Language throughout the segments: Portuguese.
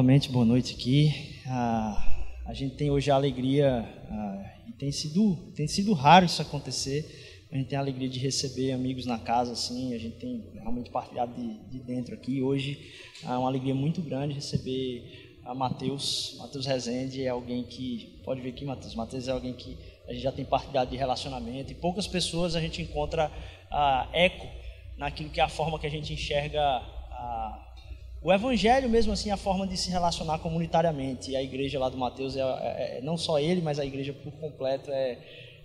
Novamente, boa noite aqui. Ah, a gente tem hoje a alegria, ah, e tem sido, tem sido raro isso acontecer, a gente tem a alegria de receber amigos na casa, assim, a gente tem realmente partilhado de, de dentro aqui. Hoje é uma alegria muito grande receber a Matheus, Matheus Rezende é alguém que, pode ver aqui Matheus, Matheus é alguém que a gente já tem partilhado de relacionamento, e poucas pessoas a gente encontra ah, eco naquilo que é a forma que a gente enxerga a o evangelho mesmo assim, a forma de se relacionar comunitariamente. E a igreja lá do Mateus, é, é, é não só ele, mas a igreja por completo é,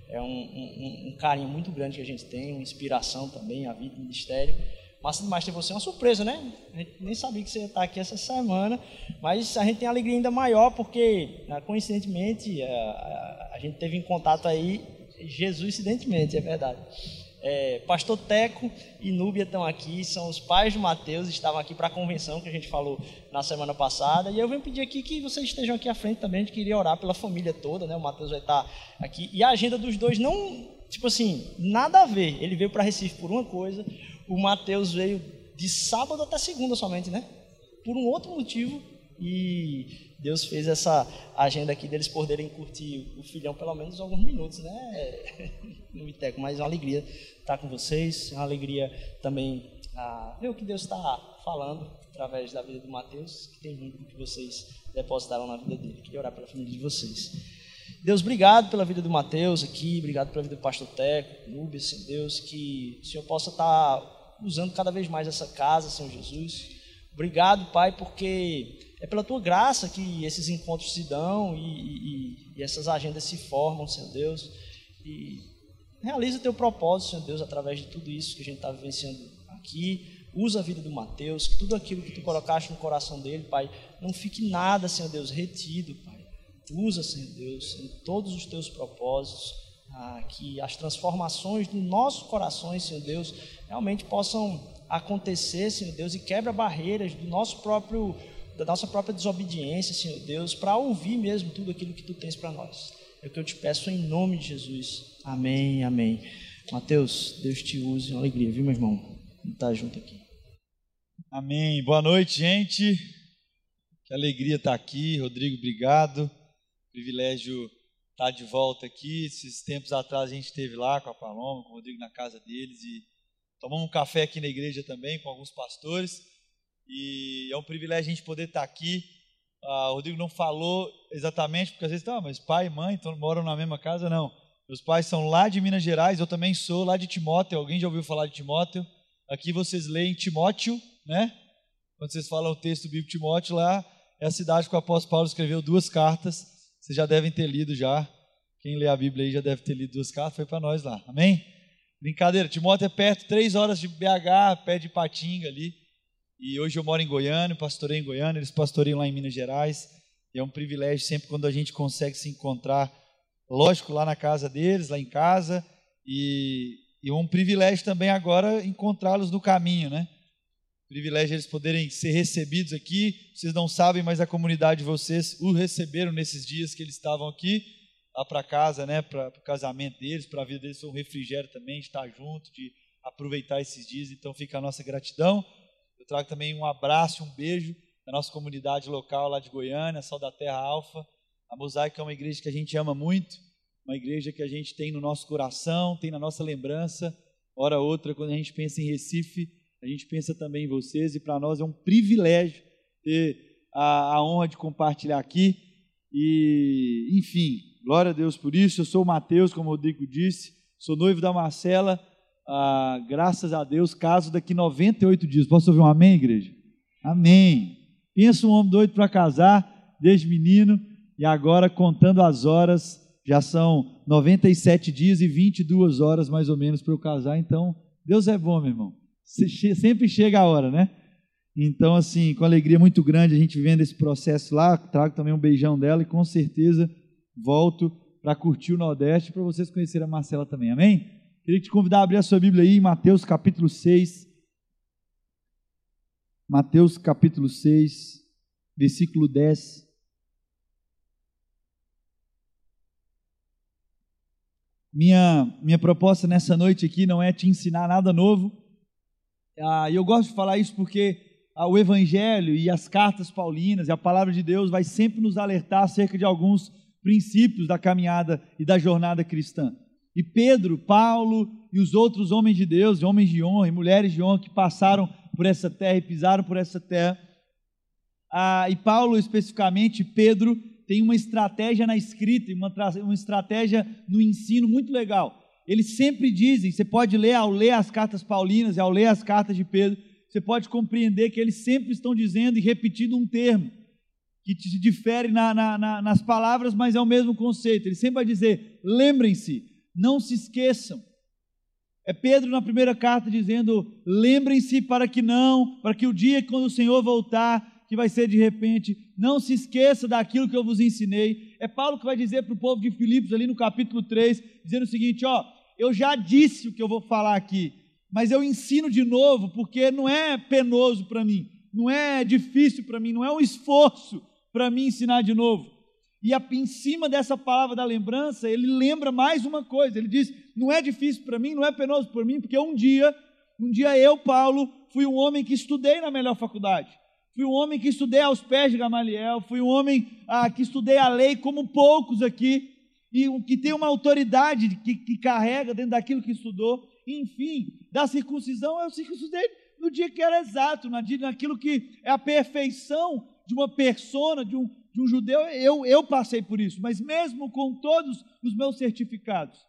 é um, um, um, carinho muito grande que a gente tem, uma inspiração também, a vida, o ministério. Mas demais ter você é uma surpresa, né? A gente nem sabia que você ia estar aqui essa semana, mas a gente tem alegria ainda maior porque, né, coincidentemente, a, a, a gente teve em contato aí, Jesus incidentemente, é verdade. É, Pastor Teco e Núbia estão aqui, são os pais de Mateus, estavam aqui para a convenção que a gente falou na semana passada. E eu venho pedir aqui que vocês estejam aqui à frente também. A gente queria orar pela família toda, né? O Mateus vai estar aqui. E a agenda dos dois não, tipo assim, nada a ver. Ele veio para Recife por uma coisa, o Mateus veio de sábado até segunda somente, né? Por um outro motivo. E Deus fez essa agenda aqui deles poderem curtir o filhão pelo menos alguns minutos, né? No Iteco, mas é uma alegria estar com vocês, é uma alegria também ah, ver o que Deus está falando através da vida do Mateus, que tem muito que vocês depositaram na vida dele. Queria orar pela família de vocês. Deus, obrigado pela vida do Mateus aqui, obrigado pela vida do pastor Teco, Núbia, Senhor Deus, que o Senhor possa estar usando cada vez mais essa casa, Senhor Jesus. Obrigado, Pai, porque é pela tua graça que esses encontros se dão e, e, e essas agendas se formam, Senhor Deus. E realiza teu propósito, Senhor Deus, através de tudo isso que a gente está vivenciando aqui. Usa a vida do Mateus, que tudo aquilo que tu colocaste no coração dele, Pai, não fique nada, Senhor Deus, retido, Pai. Usa, Senhor Deus, em todos os teus propósitos, ah, que as transformações do nosso coração, Senhor Deus, realmente possam acontecer, Senhor Deus, e quebra barreiras do nosso próprio da nossa própria desobediência, Senhor Deus, para ouvir mesmo tudo aquilo que Tu tens para nós. É o que eu te peço em nome de Jesus. Amém, amém. Mateus, Deus te use uma alegria, viu, meu irmão? Estar tá junto aqui. Amém. Boa noite, gente. Que alegria estar aqui. Rodrigo, obrigado. Privilégio estar de volta aqui. Esses tempos atrás a gente esteve lá com a Paloma, com o Rodrigo na casa deles e tomamos um café aqui na igreja também com alguns pastores. E é um privilégio a gente poder estar aqui. Ah, o Rodrigo não falou exatamente, porque às vezes, tá, mas pai e mãe moram na mesma casa, não. Meus pais são lá de Minas Gerais, eu também sou lá de Timóteo. Alguém já ouviu falar de Timóteo? Aqui vocês leem Timóteo, né? Quando vocês falam o texto bíblico Timóteo, lá é a cidade que o apóstolo Paulo escreveu duas cartas. Vocês já devem ter lido já. Quem lê a Bíblia aí já deve ter lido duas cartas, foi para nós lá. Amém? Brincadeira, Timóteo é perto, três horas de BH, pé de Patinga ali. E hoje eu moro em Goiânia, pastorei em Goiânia, eles pastoreiam lá em Minas Gerais. É um privilégio sempre quando a gente consegue se encontrar, lógico, lá na casa deles, lá em casa. E, e um privilégio também agora encontrá-los no caminho, né? Privilégio eles poderem ser recebidos aqui. Vocês não sabem, mas a comunidade de vocês o receberam nesses dias que eles estavam aqui, lá para casa, né? Para o casamento deles, para a vida deles foi um refrigério também, de estar junto, de aproveitar esses dias. Então fica a nossa gratidão. Eu trago também um abraço, um beijo da nossa comunidade local lá de Goiânia, Sal da Terra Alfa. A Mosaico é uma igreja que a gente ama muito, uma igreja que a gente tem no nosso coração, tem na nossa lembrança. Hora outra, quando a gente pensa em Recife, a gente pensa também em vocês, e para nós é um privilégio ter a, a honra de compartilhar aqui. E, enfim, glória a Deus por isso. Eu sou o Mateus, como o Rodrigo disse, sou noivo da Marcela ah, graças a Deus, caso daqui 98 dias. Posso ouvir um amém, igreja? Amém. Pensa um homem doido para casar, desde menino, e agora contando as horas, já são 97 dias e 22 horas mais ou menos para eu casar. Então, Deus é bom, meu irmão. Sempre chega a hora, né? Então, assim, com alegria muito grande a gente vivendo esse processo lá, trago também um beijão dela e com certeza volto para curtir o Nordeste para vocês conhecerem a Marcela também. Amém? Queria te convidar a abrir a sua Bíblia aí em Mateus capítulo 6. Mateus capítulo 6, versículo 10. Minha, minha proposta nessa noite aqui não é te ensinar nada novo. Ah, eu gosto de falar isso porque o Evangelho e as cartas paulinas e a palavra de Deus vai sempre nos alertar acerca de alguns princípios da caminhada e da jornada cristã. E Pedro, Paulo e os outros homens de Deus, homens de honra e mulheres de honra que passaram por essa terra e pisaram por essa terra. Ah, e Paulo, especificamente, Pedro, tem uma estratégia na escrita, uma, uma estratégia no ensino muito legal. Eles sempre dizem, você pode ler ao ler as cartas paulinas e ao ler as cartas de Pedro, você pode compreender que eles sempre estão dizendo e repetindo um termo que se difere na, na, na, nas palavras, mas é o mesmo conceito. Ele sempre vai dizer: lembrem-se, não se esqueçam. É Pedro na primeira carta dizendo: lembrem-se para que não, para que o dia quando o Senhor voltar, que vai ser de repente, não se esqueça daquilo que eu vos ensinei. É Paulo que vai dizer para o povo de Filipos, ali no capítulo 3, dizendo o seguinte: ó, eu já disse o que eu vou falar aqui, mas eu ensino de novo porque não é penoso para mim, não é difícil para mim, não é um esforço para mim ensinar de novo. E em cima dessa palavra da lembrança, ele lembra mais uma coisa. Ele diz: não é difícil para mim, não é penoso para mim, porque um dia, um dia eu, Paulo, fui um homem que estudei na melhor faculdade. Fui um homem que estudei aos pés de Gamaliel, fui um homem ah, que estudei a lei como poucos aqui, e que tem uma autoridade que, que carrega dentro daquilo que estudou enfim, da circuncisão, eu circuncidei no dia que era exato, naquilo que é a perfeição de uma persona, de um, de um judeu, eu, eu passei por isso, mas mesmo com todos os meus certificados,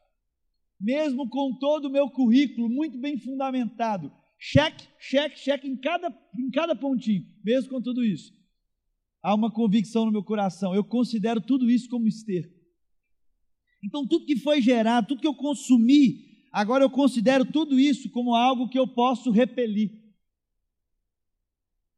mesmo com todo o meu currículo muito bem fundamentado, cheque, cheque, cheque em cada, em cada pontinho, mesmo com tudo isso, há uma convicção no meu coração, eu considero tudo isso como esterco. Então, tudo que foi gerado, tudo que eu consumi, Agora eu considero tudo isso como algo que eu posso repelir.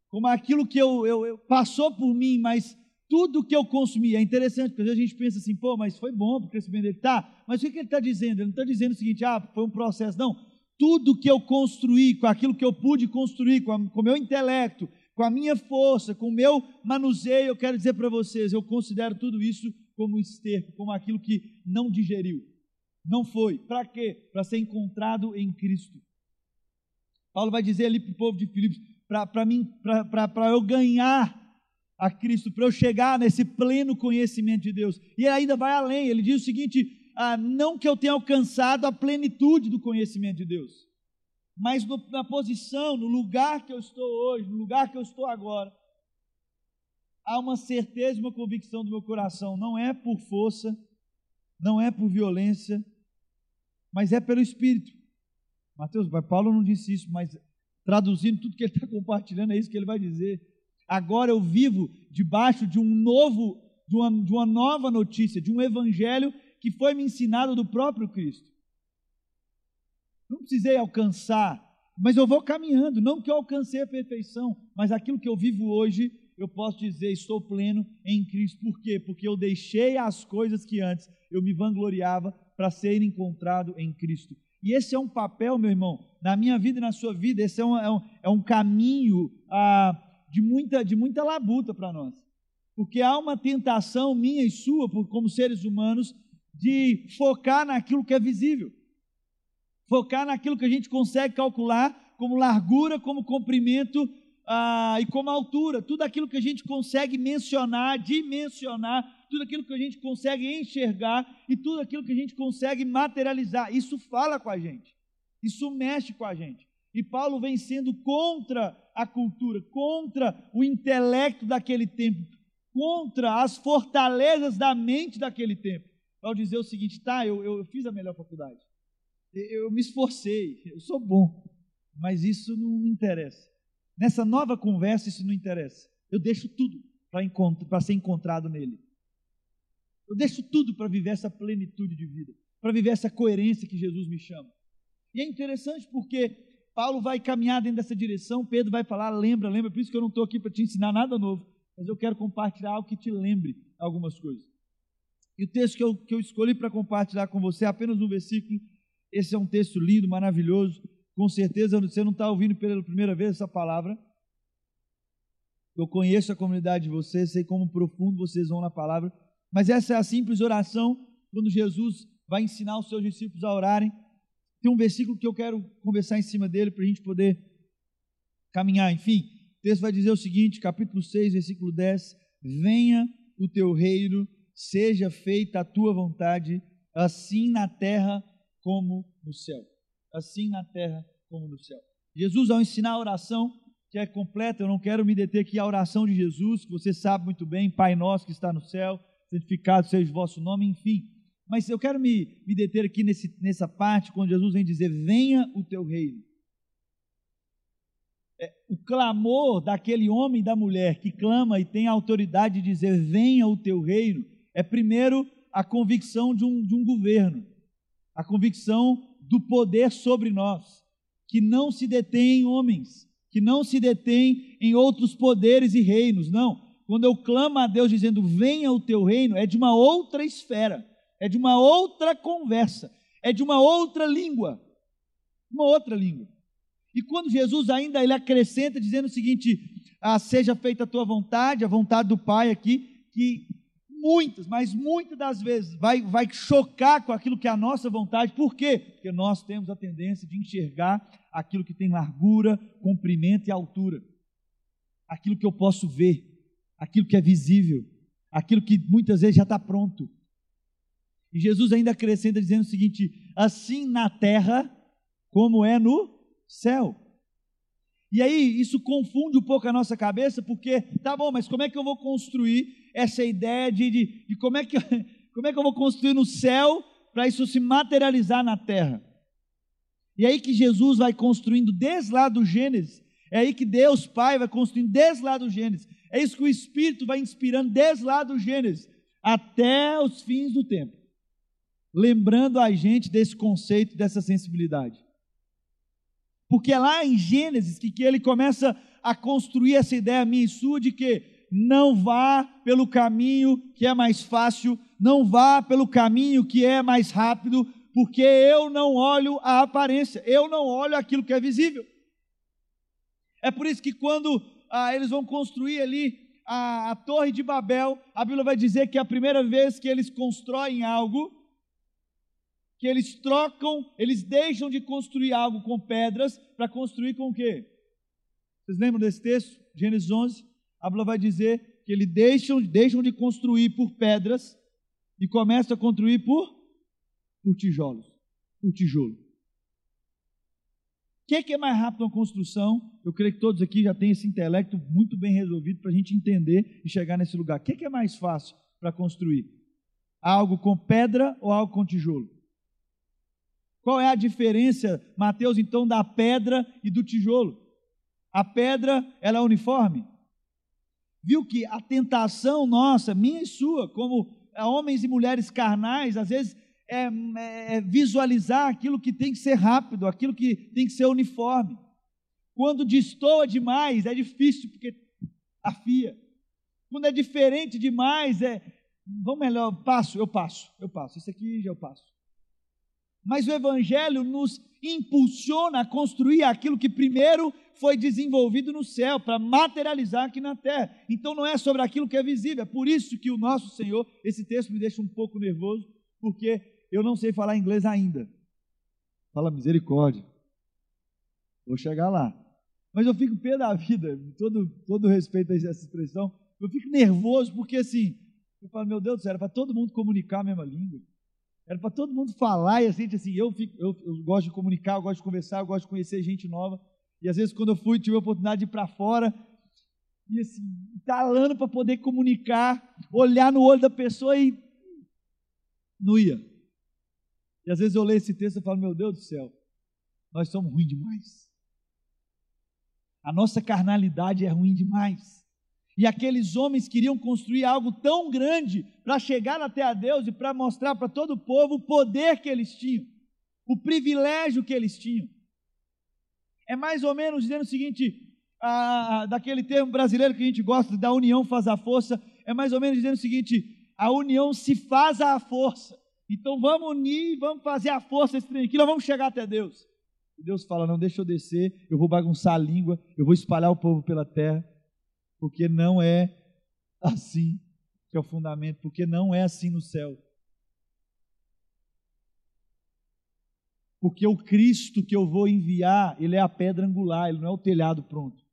Como aquilo que eu, eu, eu passou por mim, mas tudo que eu consumi. É interessante, porque às vezes a gente pensa assim, pô, mas foi bom para o crescimento dele. Tá, mas o que ele está dizendo? Ele não está dizendo o seguinte, ah, foi um processo. Não. Tudo que eu construí, com aquilo que eu pude construir, com o meu intelecto, com a minha força, com o meu manuseio, eu quero dizer para vocês, eu considero tudo isso como esterco, como aquilo que não digeriu. Não foi. Para quê? Para ser encontrado em Cristo. Paulo vai dizer ali para o povo de Filipos, para eu ganhar a Cristo, para eu chegar nesse pleno conhecimento de Deus. E ainda vai além, ele diz o seguinte: ah, não que eu tenha alcançado a plenitude do conhecimento de Deus, mas no, na posição, no lugar que eu estou hoje, no lugar que eu estou agora, há uma certeza, uma convicção do meu coração, não é por força, não é por violência, mas é pelo Espírito. Mateus, Paulo não disse isso, mas traduzindo tudo que ele está compartilhando, é isso que ele vai dizer. Agora eu vivo debaixo de um novo, de uma, de uma nova notícia, de um evangelho que foi me ensinado do próprio Cristo. Não precisei alcançar, mas eu vou caminhando, não que eu alcancei a perfeição, mas aquilo que eu vivo hoje, eu posso dizer, estou pleno em Cristo. Por quê? Porque eu deixei as coisas que antes eu me vangloriava para ser encontrado em Cristo. E esse é um papel, meu irmão, na minha vida e na sua vida, esse é um, é um, é um caminho ah, de, muita, de muita labuta para nós. Porque há uma tentação minha e sua, como seres humanos, de focar naquilo que é visível. Focar naquilo que a gente consegue calcular como largura, como comprimento ah, e como altura. Tudo aquilo que a gente consegue mencionar, dimensionar, tudo aquilo que a gente consegue enxergar e tudo aquilo que a gente consegue materializar. Isso fala com a gente, isso mexe com a gente. E Paulo vem sendo contra a cultura, contra o intelecto daquele tempo, contra as fortalezas da mente daquele tempo. Ao dizer o seguinte: tá, eu, eu fiz a melhor faculdade, eu, eu me esforcei, eu sou bom, mas isso não me interessa. Nessa nova conversa, isso não interessa. Eu deixo tudo para ser encontrado nele. Eu deixo tudo para viver essa plenitude de vida, para viver essa coerência que Jesus me chama. E é interessante porque Paulo vai caminhar dentro dessa direção, Pedro vai falar, lembra, lembra, por isso que eu não estou aqui para te ensinar nada novo, mas eu quero compartilhar algo que te lembre algumas coisas. E o texto que eu, que eu escolhi para compartilhar com você é apenas um versículo. Esse é um texto lindo, maravilhoso. Com certeza você não está ouvindo pela primeira vez essa palavra. Eu conheço a comunidade de vocês, sei como profundo vocês vão na palavra. Mas essa é a simples oração quando Jesus vai ensinar os seus discípulos a orarem. Tem um versículo que eu quero conversar em cima dele para a gente poder caminhar. Enfim, texto vai dizer o seguinte, capítulo 6, versículo 10: Venha o teu reino, seja feita a tua vontade, assim na terra como no céu. Assim na terra como no céu. Jesus, ao ensinar a oração, que é completa, eu não quero me deter aqui a oração de Jesus, que você sabe muito bem, Pai nosso que está no céu, santificado seja o vosso nome, enfim. Mas eu quero me, me deter aqui nesse, nessa parte, quando Jesus vem dizer: Venha o teu reino é, o clamor daquele homem e da mulher que clama e tem a autoridade de dizer: Venha o teu reino, é primeiro a convicção de um, de um governo, a convicção do poder sobre nós, que não se detém em homens, que não se detém em outros poderes e reinos, não. Quando eu clamo a Deus dizendo: Venha o teu reino, é de uma outra esfera, é de uma outra conversa, é de uma outra língua. Uma outra língua. E quando Jesus ainda ele acrescenta dizendo o seguinte: ah, seja feita a tua vontade, a vontade do Pai aqui, que muitas, mas muitas das vezes vai, vai chocar com aquilo que é a nossa vontade. Por quê? Porque nós temos a tendência de enxergar aquilo que tem largura, comprimento e altura. Aquilo que eu posso ver, aquilo que é visível, aquilo que muitas vezes já está pronto. E Jesus ainda acrescenta dizendo o seguinte: assim na terra como é no céu. E aí, isso confunde um pouco a nossa cabeça, porque, tá bom, mas como é que eu vou construir essa ideia de, de, de como, é que, como é que eu vou construir no céu para isso se materializar na terra? E aí que Jesus vai construindo desde lá do Gênesis, é aí que Deus Pai vai construindo desde lá do Gênesis, é isso que o Espírito vai inspirando desde lá do Gênesis, até os fins do tempo, lembrando a gente desse conceito, dessa sensibilidade. Porque é lá em Gênesis que, que ele começa a construir essa ideia minha e sua de que não vá pelo caminho que é mais fácil, não vá pelo caminho que é mais rápido, porque eu não olho a aparência, eu não olho aquilo que é visível. É por isso que quando ah, eles vão construir ali a, a Torre de Babel, a Bíblia vai dizer que é a primeira vez que eles constroem algo, que eles trocam, eles deixam de construir algo com pedras para construir com o quê? Vocês lembram desse texto? Gênesis 11, a Bíblia vai dizer que eles deixam, deixam de construir por pedras e começam a construir por, por tijolos, por tijolo. O que é, que é mais rápido uma construção? Eu creio que todos aqui já têm esse intelecto muito bem resolvido para a gente entender e chegar nesse lugar. O que é, que é mais fácil para construir? Algo com pedra ou algo com tijolo? Qual é a diferença, Mateus, então, da pedra e do tijolo? A pedra, ela é uniforme. Viu que a tentação nossa, minha e sua, como homens e mulheres carnais, às vezes é, é visualizar aquilo que tem que ser rápido, aquilo que tem que ser uniforme. Quando destoa demais, é difícil, porque afia. Quando é diferente demais, é. Vamos melhor, passo, eu passo, eu passo. Isso aqui já eu passo. Mas o Evangelho nos impulsiona a construir aquilo que primeiro foi desenvolvido no céu, para materializar aqui na terra. Então não é sobre aquilo que é visível. É por isso que o nosso Senhor, esse texto me deixa um pouco nervoso, porque eu não sei falar inglês ainda. Fala misericórdia. Vou chegar lá. Mas eu fico pé da vida, todo, todo respeito a essa expressão, eu fico nervoso porque assim, eu falo, meu Deus do céu, era para todo mundo comunicar a mesma língua. Era para todo mundo falar e a gente assim, eu, fico, eu, eu, gosto de comunicar, eu gosto de conversar, eu gosto de conhecer gente nova. E às vezes quando eu fui, tive a oportunidade de ir para fora e assim, talando para poder comunicar, olhar no olho da pessoa e não ia. E às vezes eu leio esse texto e falo, meu Deus do céu, nós somos ruins demais. A nossa carnalidade é ruim demais. E aqueles homens queriam construir algo tão grande para chegar até a Deus e para mostrar para todo o povo o poder que eles tinham, o privilégio que eles tinham. É mais ou menos dizendo o seguinte, a, daquele termo brasileiro que a gente gosta, da união faz a força, é mais ou menos dizendo o seguinte: a união se faz à força. Então vamos unir, vamos fazer a força esse trem aqui, nós vamos chegar até Deus. E Deus fala: não, deixa eu descer, eu vou bagunçar a língua, eu vou espalhar o povo pela terra porque não é assim que é o fundamento, porque não é assim no céu. Porque o Cristo que eu vou enviar, ele é a pedra angular, ele não é o telhado pronto.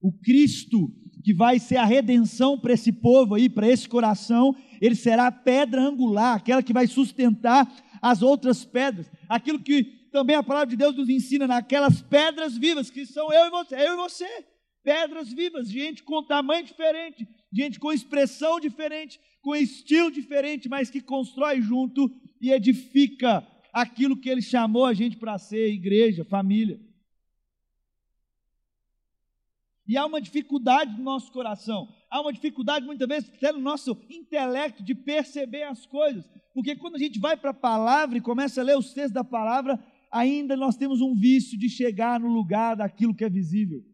O Cristo que vai ser a redenção para esse povo aí, para esse coração, ele será a pedra angular, aquela que vai sustentar as outras pedras. Aquilo que também a palavra de Deus nos ensina naquelas pedras vivas, que são eu e você, eu e você. Pedras vivas, gente com tamanho diferente, gente com expressão diferente, com estilo diferente, mas que constrói junto e edifica aquilo que ele chamou a gente para ser, igreja, família. E há uma dificuldade no nosso coração, há uma dificuldade muitas vezes até no nosso intelecto de perceber as coisas, porque quando a gente vai para a palavra e começa a ler os textos da palavra, ainda nós temos um vício de chegar no lugar daquilo que é visível.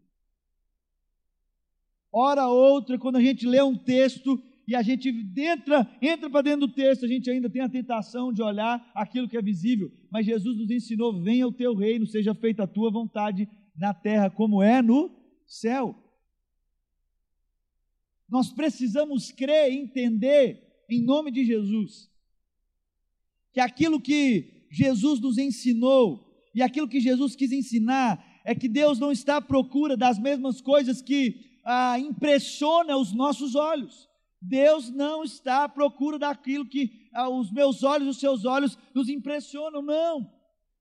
Hora outra, quando a gente lê um texto e a gente entra, entra para dentro do texto, a gente ainda tem a tentação de olhar aquilo que é visível. Mas Jesus nos ensinou: venha o teu reino, seja feita a tua vontade na terra como é no céu. Nós precisamos crer e entender, em nome de Jesus, que aquilo que Jesus nos ensinou e aquilo que Jesus quis ensinar é que Deus não está à procura das mesmas coisas que ah, impressiona os nossos olhos. Deus não está à procura daquilo que ah, os meus olhos os seus olhos nos impressionam, não.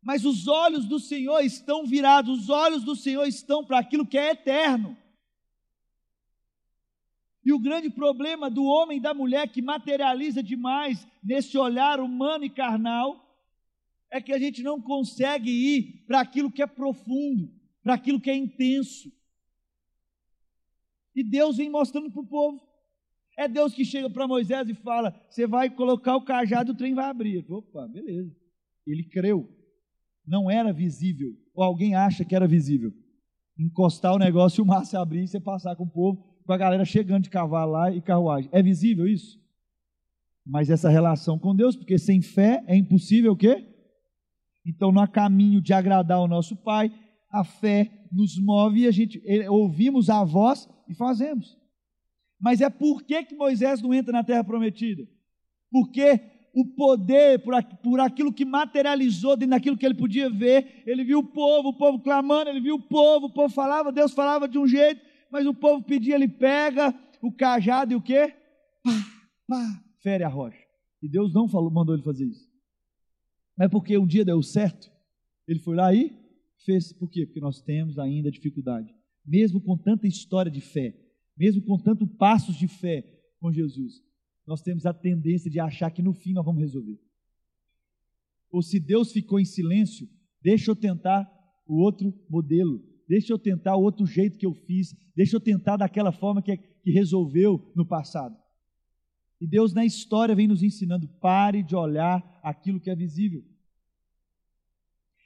Mas os olhos do Senhor estão virados, os olhos do Senhor estão para aquilo que é eterno. E o grande problema do homem e da mulher que materializa demais nesse olhar humano e carnal é que a gente não consegue ir para aquilo que é profundo, para aquilo que é intenso. E Deus vem mostrando para o povo. É Deus que chega para Moisés e fala: Você vai colocar o cajado e o trem vai abrir. Opa, beleza. Ele creu. Não era visível. Ou alguém acha que era visível. Encostar o negócio e o mar se abrir e você passar com o povo com a galera chegando de cavalo lá e carruagem. É visível isso? Mas essa relação com Deus, porque sem fé é impossível o quê? Então há caminho de agradar o nosso Pai, a fé nos move e a gente ouvimos a voz e fazemos. Mas é por que, que Moisés não entra na terra prometida? Porque o poder, por, por aquilo que materializou dentro daquilo que ele podia ver, ele viu o povo, o povo clamando, ele viu o povo, o povo falava, Deus falava de um jeito, mas o povo pedia, ele pega o cajado e o quê? Pá, pá, fere a rocha. E Deus não falou, mandou ele fazer isso. Mas porque um dia deu certo, ele foi lá e fez. Por quê? Porque nós temos ainda dificuldade. Mesmo com tanta história de fé, mesmo com tantos passos de fé com Jesus, nós temos a tendência de achar que no fim nós vamos resolver. Ou se Deus ficou em silêncio, deixa eu tentar o outro modelo, deixa eu tentar o outro jeito que eu fiz, deixa eu tentar daquela forma que, que resolveu no passado. E Deus na história vem nos ensinando: pare de olhar aquilo que é visível.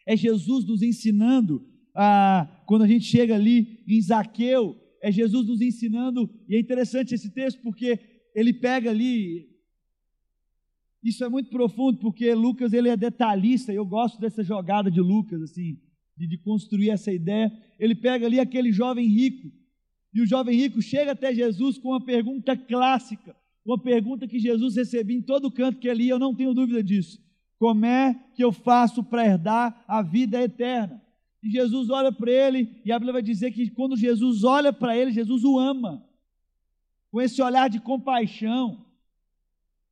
É Jesus nos ensinando, ah, quando a gente chega ali em Zaqueu, é Jesus nos ensinando, e é interessante esse texto porque ele pega ali. Isso é muito profundo porque Lucas ele é detalhista, e eu gosto dessa jogada de Lucas, assim de, de construir essa ideia, ele pega ali aquele jovem rico, e o jovem rico chega até Jesus com uma pergunta clássica, uma pergunta que Jesus recebia em todo canto que ia, eu não tenho dúvida disso. Como é que eu faço para herdar a vida eterna? E Jesus olha para ele, e a Bíblia vai dizer que quando Jesus olha para ele, Jesus o ama, com esse olhar de compaixão,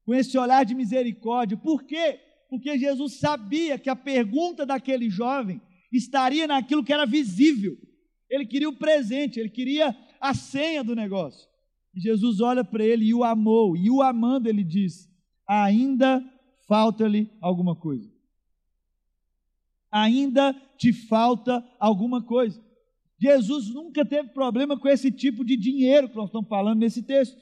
com esse olhar de misericórdia. Por quê? Porque Jesus sabia que a pergunta daquele jovem estaria naquilo que era visível. Ele queria o presente, ele queria a senha do negócio. E Jesus olha para ele e o amou, e o amando, ele diz: ainda falta-lhe alguma coisa. Ainda te falta alguma coisa. Jesus nunca teve problema com esse tipo de dinheiro que nós estamos falando nesse texto.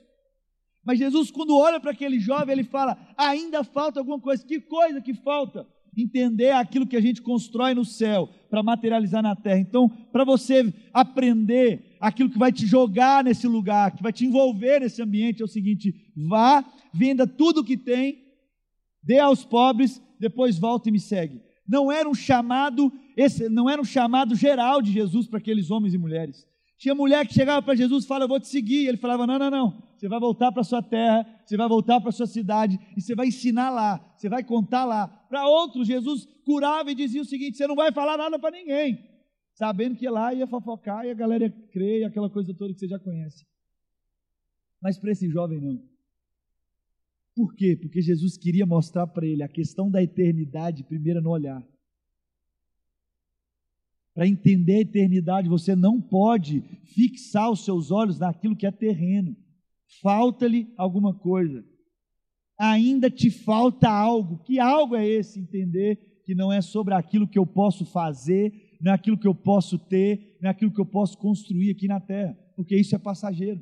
Mas Jesus, quando olha para aquele jovem, ele fala: ainda falta alguma coisa. Que coisa que falta? entender aquilo que a gente constrói no céu para materializar na terra. Então, para você aprender aquilo que vai te jogar nesse lugar, que vai te envolver nesse ambiente, é o seguinte: vá, venda tudo o que tem, dê aos pobres, depois volta e me segue. Não era um chamado, esse não era um chamado geral de Jesus para aqueles homens e mulheres. Tinha mulher que chegava para Jesus e falava, eu vou te seguir. Ele falava, não, não, não. Você vai voltar para sua terra, você vai voltar para sua cidade e você vai ensinar lá, você vai contar lá. Para outros, Jesus curava e dizia o seguinte: você não vai falar nada para ninguém. sabendo que lá ia fofocar e a galera ia crer, aquela coisa toda que você já conhece. Mas para esse jovem não. Por quê? Porque Jesus queria mostrar para ele a questão da eternidade primeiro no olhar. Para entender a eternidade, você não pode fixar os seus olhos naquilo que é terreno. Falta-lhe alguma coisa. Ainda te falta algo. Que algo é esse? Entender que não é sobre aquilo que eu posso fazer, não é aquilo que eu posso ter, não é aquilo que eu posso construir aqui na terra, porque isso é passageiro.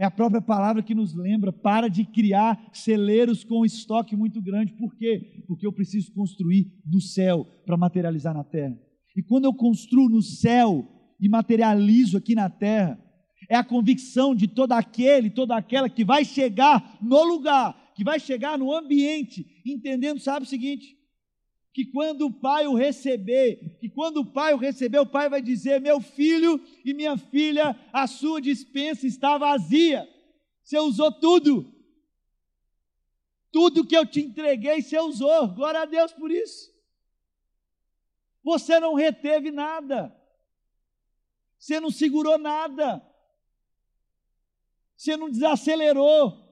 É a própria palavra que nos lembra: para de criar celeiros com estoque muito grande. Por quê? Porque eu preciso construir no céu para materializar na terra. E quando eu construo no céu e materializo aqui na terra, é a convicção de todo aquele, toda aquela que vai chegar no lugar, que vai chegar no ambiente, entendendo, sabe o seguinte? Que quando o pai o receber, que quando o pai o receber, o pai vai dizer: Meu filho e minha filha, a sua dispensa está vazia. Você usou tudo. Tudo que eu te entreguei, você usou. Glória a Deus por isso. Você não reteve nada. Você não segurou nada. Você não desacelerou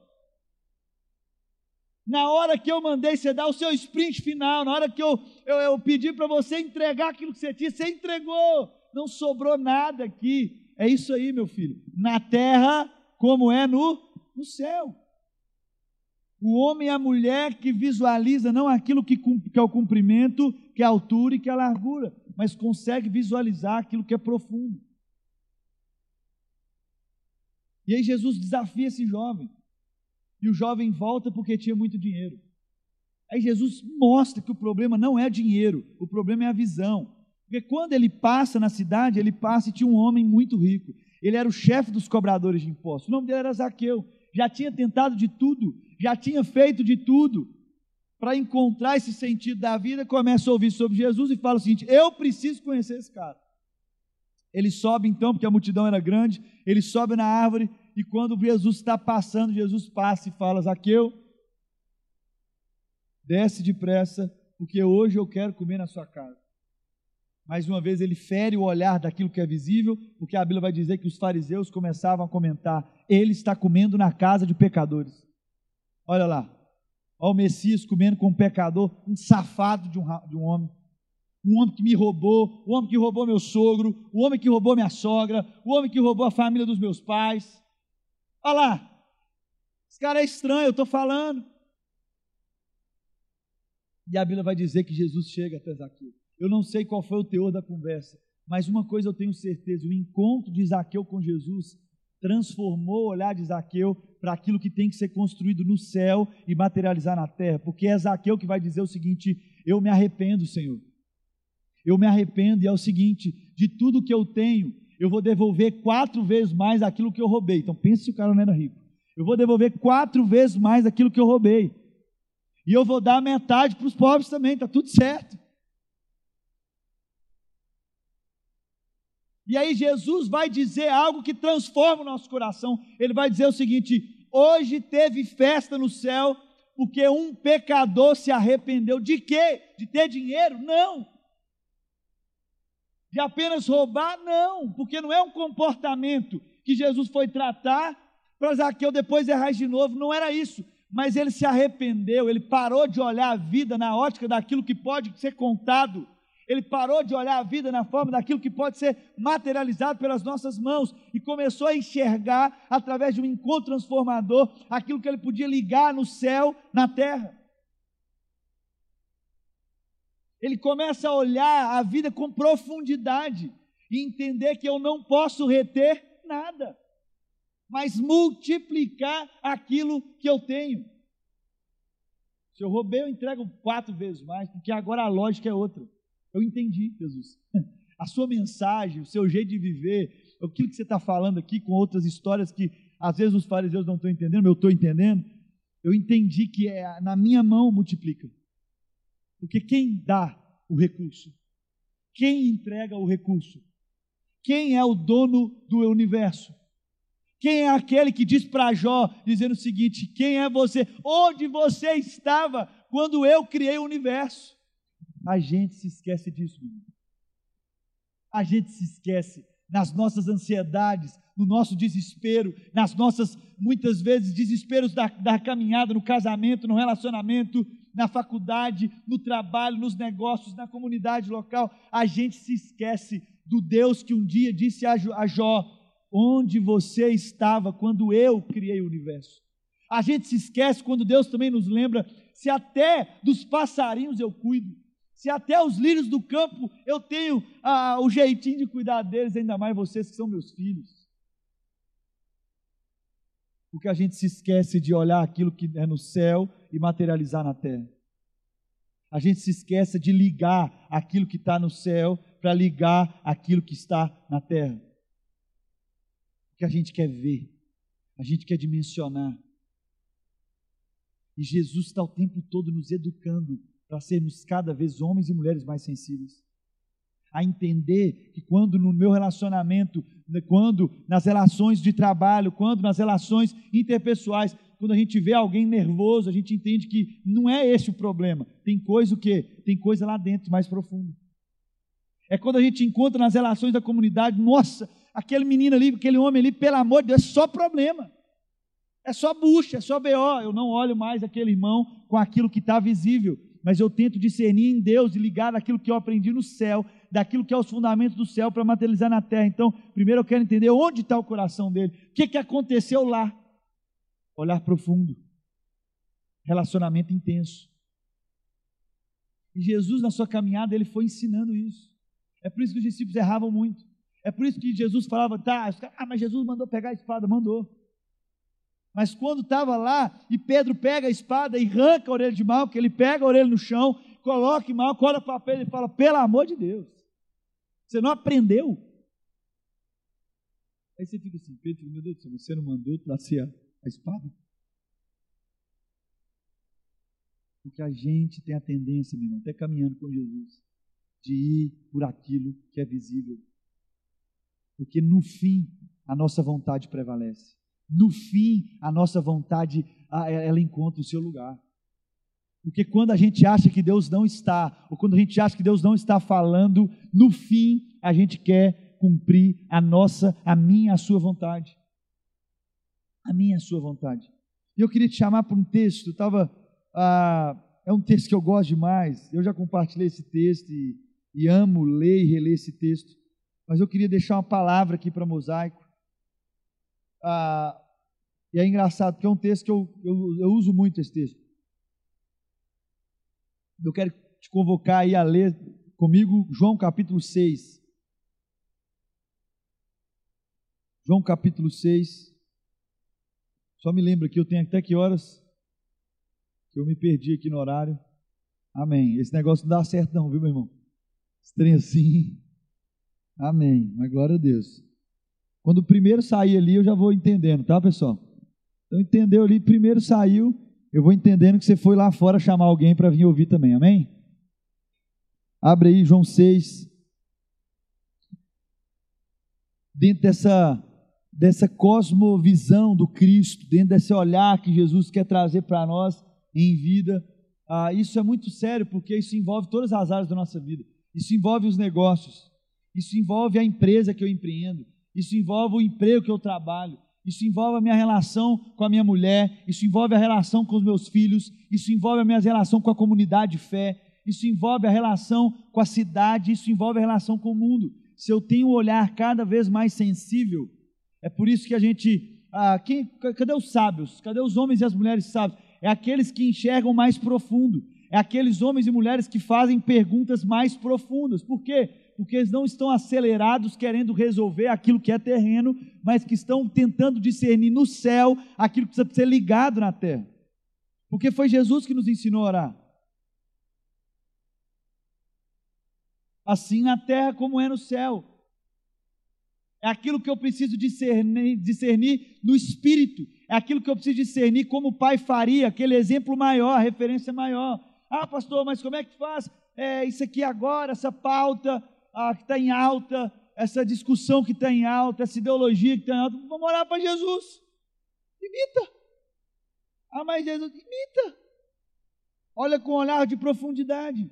na hora que eu mandei você dar o seu sprint final, na hora que eu, eu, eu pedi para você entregar aquilo que você tinha, você entregou, não sobrou nada aqui. É isso aí, meu filho. Na terra, como é no, no céu. O homem e a mulher que visualiza não aquilo que, que é o comprimento, que é a altura e que é a largura, mas consegue visualizar aquilo que é profundo. E aí Jesus desafia esse jovem. E o jovem volta porque tinha muito dinheiro. Aí Jesus mostra que o problema não é dinheiro, o problema é a visão. Porque quando ele passa na cidade, ele passa e tinha um homem muito rico. Ele era o chefe dos cobradores de impostos. O nome dele era Zaqueu. Já tinha tentado de tudo, já tinha feito de tudo. Para encontrar esse sentido da vida, começa a ouvir sobre Jesus e fala o seguinte: Eu preciso conhecer esse cara. Ele sobe então, porque a multidão era grande, ele sobe na árvore e quando Jesus está passando, Jesus passa e fala: Zaqueu, desce depressa, porque hoje eu quero comer na sua casa. Mais uma vez, ele fere o olhar daquilo que é visível, porque a Bíblia vai dizer que os fariseus começavam a comentar: ele está comendo na casa de pecadores. Olha lá, olha o Messias comendo com um pecador, um safado de um, de um homem um homem que me roubou, o homem que roubou meu sogro, o homem que roubou minha sogra, o homem que roubou a família dos meus pais. Olha lá, esse cara é estranho, eu estou falando. E a Bíblia vai dizer que Jesus chega até Zaqueu. Eu não sei qual foi o teor da conversa, mas uma coisa eu tenho certeza: o encontro de Zaqueu com Jesus transformou o olhar de Zaqueu para aquilo que tem que ser construído no céu e materializar na terra, porque é Zaqueu que vai dizer o seguinte: Eu me arrependo, Senhor. Eu me arrependo, e é o seguinte: de tudo que eu tenho, eu vou devolver quatro vezes mais aquilo que eu roubei. Então pense se o cara não era rico. Eu vou devolver quatro vezes mais aquilo que eu roubei. E eu vou dar metade para os pobres também, está tudo certo. E aí Jesus vai dizer algo que transforma o nosso coração. Ele vai dizer o seguinte: hoje teve festa no céu, porque um pecador se arrependeu. De quê? De ter dinheiro? Não de apenas roubar, não, porque não é um comportamento que Jesus foi tratar para Zaqueu depois errar de novo, não era isso. Mas ele se arrependeu, ele parou de olhar a vida na ótica daquilo que pode ser contado, ele parou de olhar a vida na forma daquilo que pode ser materializado pelas nossas mãos e começou a enxergar, através de um encontro transformador, aquilo que ele podia ligar no céu, na terra. Ele começa a olhar a vida com profundidade e entender que eu não posso reter nada, mas multiplicar aquilo que eu tenho. Se eu roubei, eu entrego quatro vezes mais, porque agora a lógica é outra. Eu entendi, Jesus. A sua mensagem, o seu jeito de viver, aquilo que você está falando aqui com outras histórias que às vezes os fariseus não estão entendendo, mas eu estou entendendo. Eu entendi que é, na minha mão multiplica. Porque quem dá o recurso? Quem entrega o recurso? Quem é o dono do universo? Quem é aquele que diz para Jó, dizendo o seguinte: Quem é você? Onde você estava quando eu criei o universo? A gente se esquece disso. A gente se esquece nas nossas ansiedades, no nosso desespero, nas nossas, muitas vezes, desesperos da, da caminhada, no casamento, no relacionamento, na faculdade, no trabalho, nos negócios, na comunidade local. A gente se esquece do Deus que um dia disse a Jó: Onde você estava quando eu criei o universo? A gente se esquece quando Deus também nos lembra: se até dos passarinhos eu cuido, se até os lírios do campo eu tenho ah, o jeitinho de cuidar deles, ainda mais vocês que são meus filhos. Porque a gente se esquece de olhar aquilo que é no céu e materializar na terra. A gente se esquece de ligar aquilo que está no céu para ligar aquilo que está na terra. Porque a gente quer ver, a gente quer dimensionar. E Jesus está o tempo todo nos educando para sermos cada vez homens e mulheres mais sensíveis. A entender que quando no meu relacionamento, né, quando nas relações de trabalho, quando nas relações interpessoais, quando a gente vê alguém nervoso, a gente entende que não é esse o problema. Tem coisa o quê? Tem coisa lá dentro mais profunda. É quando a gente encontra nas relações da comunidade, nossa, aquele menino ali, aquele homem ali, pelo amor de Deus, é só problema. É só bucha, é só BO. Eu não olho mais aquele irmão com aquilo que está visível, mas eu tento discernir em Deus e ligar aquilo que eu aprendi no céu, daquilo que é os fundamentos do céu para materializar na terra. Então, primeiro eu quero entender onde está o coração dele, o que, que aconteceu lá. Olhar profundo, relacionamento intenso. E Jesus, na sua caminhada, ele foi ensinando isso. É por isso que os discípulos erravam muito. É por isso que Jesus falava, tá, ah, mas Jesus mandou pegar a espada, mandou. Mas quando estava lá e Pedro pega a espada e arranca a orelha de mal, que ele pega a orelha no chão, coloca em mal, cola para Pedro e fala: pelo amor de Deus, você não aprendeu? Aí você fica assim, Pedro, meu Deus do céu, você não mandou trazer a espada? Porque a gente tem a tendência, meu irmão, até caminhando com Jesus, de ir por aquilo que é visível. Porque no fim, a nossa vontade prevalece. No fim, a nossa vontade, ela encontra o seu lugar. Porque quando a gente acha que Deus não está, ou quando a gente acha que Deus não está falando, no fim, a gente quer cumprir a nossa, a minha, a sua vontade. A minha, a sua vontade. E eu queria te chamar para um texto, estava. Ah, é um texto que eu gosto demais. Eu já compartilhei esse texto e e amo ler e reler esse texto, mas eu queria deixar uma palavra aqui para Mosaico. Ah, e é engraçado, porque é um texto que eu, eu, eu uso muito esse texto. Eu quero te convocar aí a ler comigo João capítulo 6. João capítulo 6. Só me lembra que eu tenho até que horas? Que eu me perdi aqui no horário. Amém. Esse negócio não dá certo não, viu, meu irmão? Estranho assim. Amém. Mas glória a Deus. Quando o primeiro sair ali, eu já vou entendendo, tá, pessoal? Então, entendeu ali, primeiro saiu, eu vou entendendo que você foi lá fora chamar alguém para vir ouvir também, amém? Abre aí João 6. Dentro dessa, dessa cosmovisão do Cristo, dentro desse olhar que Jesus quer trazer para nós em vida, ah, isso é muito sério, porque isso envolve todas as áreas da nossa vida. Isso envolve os negócios, isso envolve a empresa que eu empreendo, isso envolve o emprego que eu trabalho, isso envolve a minha relação com a minha mulher, isso envolve a relação com os meus filhos, isso envolve a minha relação com a comunidade de fé, isso envolve a relação com a cidade, isso envolve a relação com o mundo. Se eu tenho um olhar cada vez mais sensível, é por isso que a gente. Ah, quem, cadê os sábios? Cadê os homens e as mulheres sábios? É aqueles que enxergam mais profundo, é aqueles homens e mulheres que fazem perguntas mais profundas. Por quê? Porque eles não estão acelerados querendo resolver aquilo que é terreno, mas que estão tentando discernir no céu aquilo que precisa ser ligado na terra. Porque foi Jesus que nos ensinou a orar. Assim na terra como é no céu. É aquilo que eu preciso discernir, discernir no espírito. É aquilo que eu preciso discernir como o pai faria, aquele exemplo maior, referência maior. Ah, pastor, mas como é que faz? É, isso aqui agora, essa pauta ah, que está em alta, essa discussão que está em alta, essa ideologia que está em alta, vamos orar para Jesus. Imita. Ah, mas Jesus, imita. Olha com um olhar de profundidade.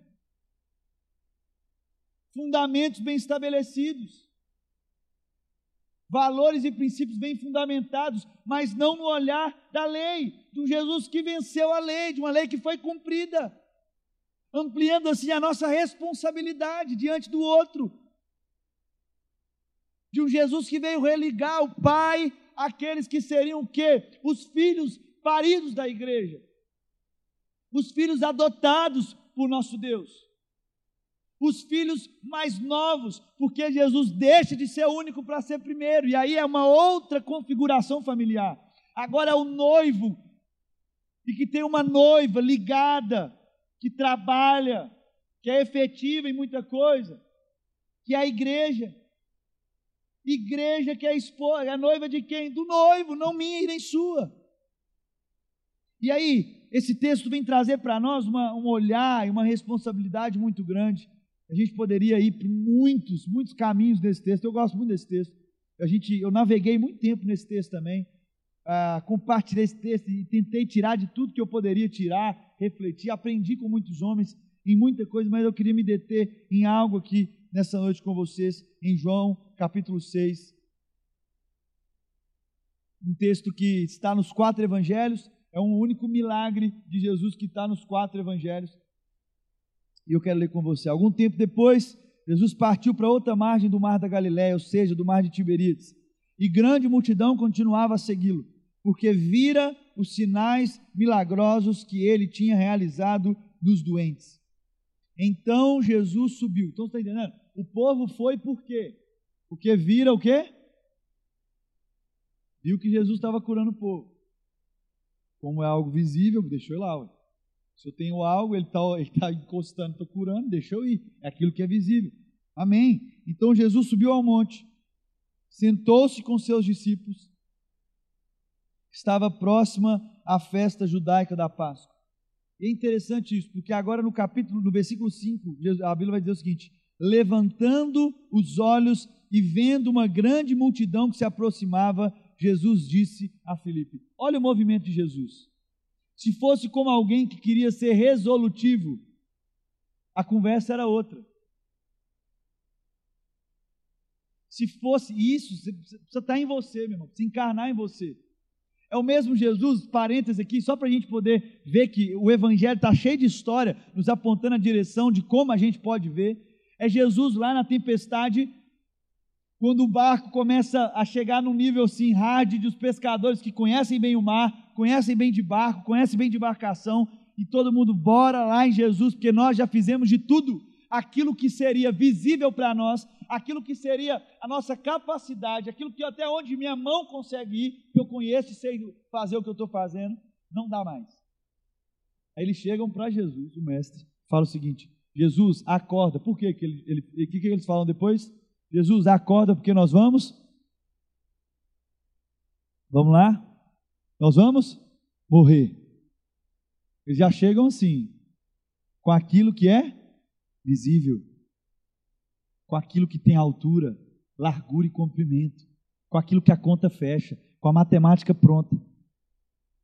fundamentos bem estabelecidos valores e princípios bem fundamentados, mas não no olhar da lei, de um Jesus que venceu a lei, de uma lei que foi cumprida, ampliando assim a nossa responsabilidade diante do outro, de um Jesus que veio religar o Pai àqueles que seriam o quê? Os filhos paridos da igreja, os filhos adotados por nosso Deus os filhos mais novos, porque Jesus deixa de ser único para ser primeiro, e aí é uma outra configuração familiar. Agora é o noivo, e que tem uma noiva ligada, que trabalha, que é efetiva em muita coisa, que é a igreja. Igreja que é a esposa, é a noiva de quem? Do noivo, não minha e nem sua. E aí, esse texto vem trazer para nós uma, um olhar e uma responsabilidade muito grande a gente poderia ir por muitos, muitos caminhos nesse texto. Eu gosto muito desse texto. A gente, eu naveguei muito tempo nesse texto também. Ah, compartilhei esse texto e tentei tirar de tudo que eu poderia tirar, refletir. Aprendi com muitos homens em muita coisa, mas eu queria me deter em algo aqui nessa noite com vocês, em João capítulo 6. Um texto que está nos quatro evangelhos, é um único milagre de Jesus que está nos quatro evangelhos. E eu quero ler com você. Algum tempo depois, Jesus partiu para outra margem do mar da Galiléia, ou seja, do mar de Tiberíades. E grande multidão continuava a segui-lo, porque vira os sinais milagrosos que ele tinha realizado nos doentes. Então Jesus subiu. Então está entendendo? O povo foi por quê? Porque vira o quê? Viu que Jesus estava curando o povo. Como é algo visível, deixou ele lá. Ué. Se eu tenho algo, ele está ele tá encostando, estou curando, deixa eu ir. É aquilo que é visível. Amém. Então Jesus subiu ao monte, sentou-se com seus discípulos, estava próxima à festa judaica da Páscoa. E é interessante isso, porque agora no capítulo, no versículo 5, a Bíblia vai dizer o seguinte: levantando os olhos e vendo uma grande multidão que se aproximava, Jesus disse a Filipe: Olha o movimento de Jesus. Se fosse como alguém que queria ser resolutivo, a conversa era outra. Se fosse isso, precisa estar em você, meu irmão, precisa encarnar em você. É o mesmo Jesus, parênteses aqui, só para a gente poder ver que o Evangelho está cheio de história, nos apontando a direção de como a gente pode ver. É Jesus lá na tempestade, quando o barco começa a chegar num nível assim hard de os pescadores que conhecem bem o mar, conhecem bem de barco, conhecem bem de embarcação, e todo mundo, bora lá em Jesus, porque nós já fizemos de tudo aquilo que seria visível para nós, aquilo que seria a nossa capacidade, aquilo que até onde minha mão consegue ir, que eu conheço e sei fazer o que eu estou fazendo, não dá mais. Aí eles chegam para Jesus, o mestre, fala o seguinte: Jesus, acorda. Por que, ele, ele, que, que eles falam depois? Jesus, acorda, porque nós vamos. Vamos lá? Nós vamos morrer. Eles já chegam assim, com aquilo que é visível, com aquilo que tem altura, largura e comprimento, com aquilo que a conta fecha, com a matemática pronta.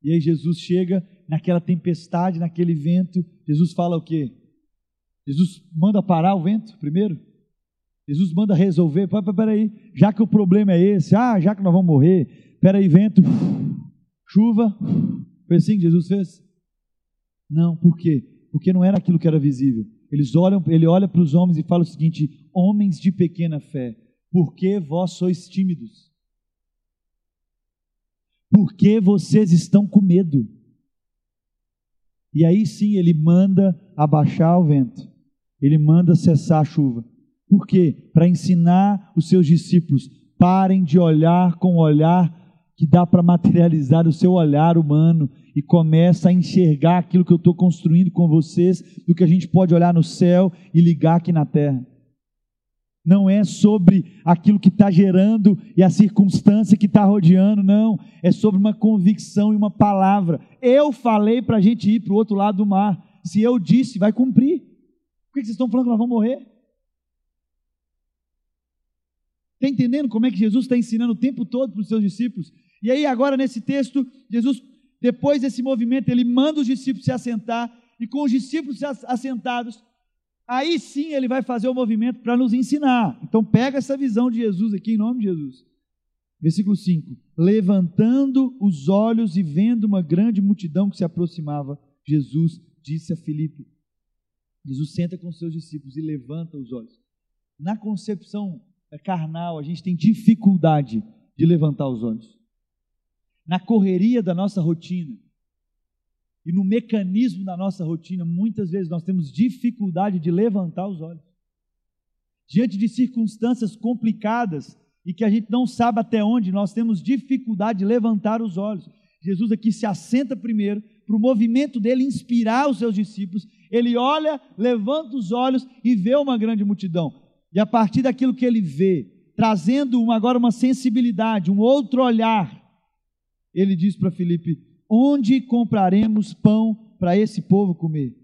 E aí Jesus chega naquela tempestade, naquele vento, Jesus fala o quê? Jesus manda parar o vento primeiro? Jesus manda resolver, peraí, já que o problema é esse, ah, já que nós vamos morrer, peraí, vento, chuva. Foi assim que Jesus fez? Não, por quê? Porque não era aquilo que era visível. Eles olham, ele olha para os homens e fala o seguinte: homens de pequena fé, por que vós sois tímidos? Por que vocês estão com medo? E aí sim ele manda abaixar o vento, ele manda cessar a chuva. Por quê? Para ensinar os seus discípulos: parem de olhar com olhar que dá para materializar o seu olhar humano e começa a enxergar aquilo que eu estou construindo com vocês, do que a gente pode olhar no céu e ligar aqui na terra. Não é sobre aquilo que está gerando e a circunstância que está rodeando, não. É sobre uma convicção e uma palavra. Eu falei para a gente ir para o outro lado do mar. Se eu disse, vai cumprir. Por que vocês estão falando que nós vamos morrer? Está entendendo como é que Jesus está ensinando o tempo todo para os seus discípulos? E aí, agora nesse texto, Jesus, depois desse movimento, ele manda os discípulos se assentar, e com os discípulos assentados, Aí sim ele vai fazer o movimento para nos ensinar. Então pega essa visão de Jesus aqui em nome de Jesus. Versículo 5: Levantando os olhos e vendo uma grande multidão que se aproximava, Jesus disse a Filipe: Jesus senta com seus discípulos e levanta os olhos. Na concepção carnal, a gente tem dificuldade de levantar os olhos. Na correria da nossa rotina e no mecanismo da nossa rotina, muitas vezes nós temos dificuldade de levantar os olhos. Diante de circunstâncias complicadas e que a gente não sabe até onde, nós temos dificuldade de levantar os olhos. Jesus aqui se assenta primeiro para o movimento dele inspirar os seus discípulos. Ele olha, levanta os olhos e vê uma grande multidão. E a partir daquilo que ele vê, trazendo uma, agora uma sensibilidade, um outro olhar, ele diz para Filipe: Onde compraremos pão para esse povo comer?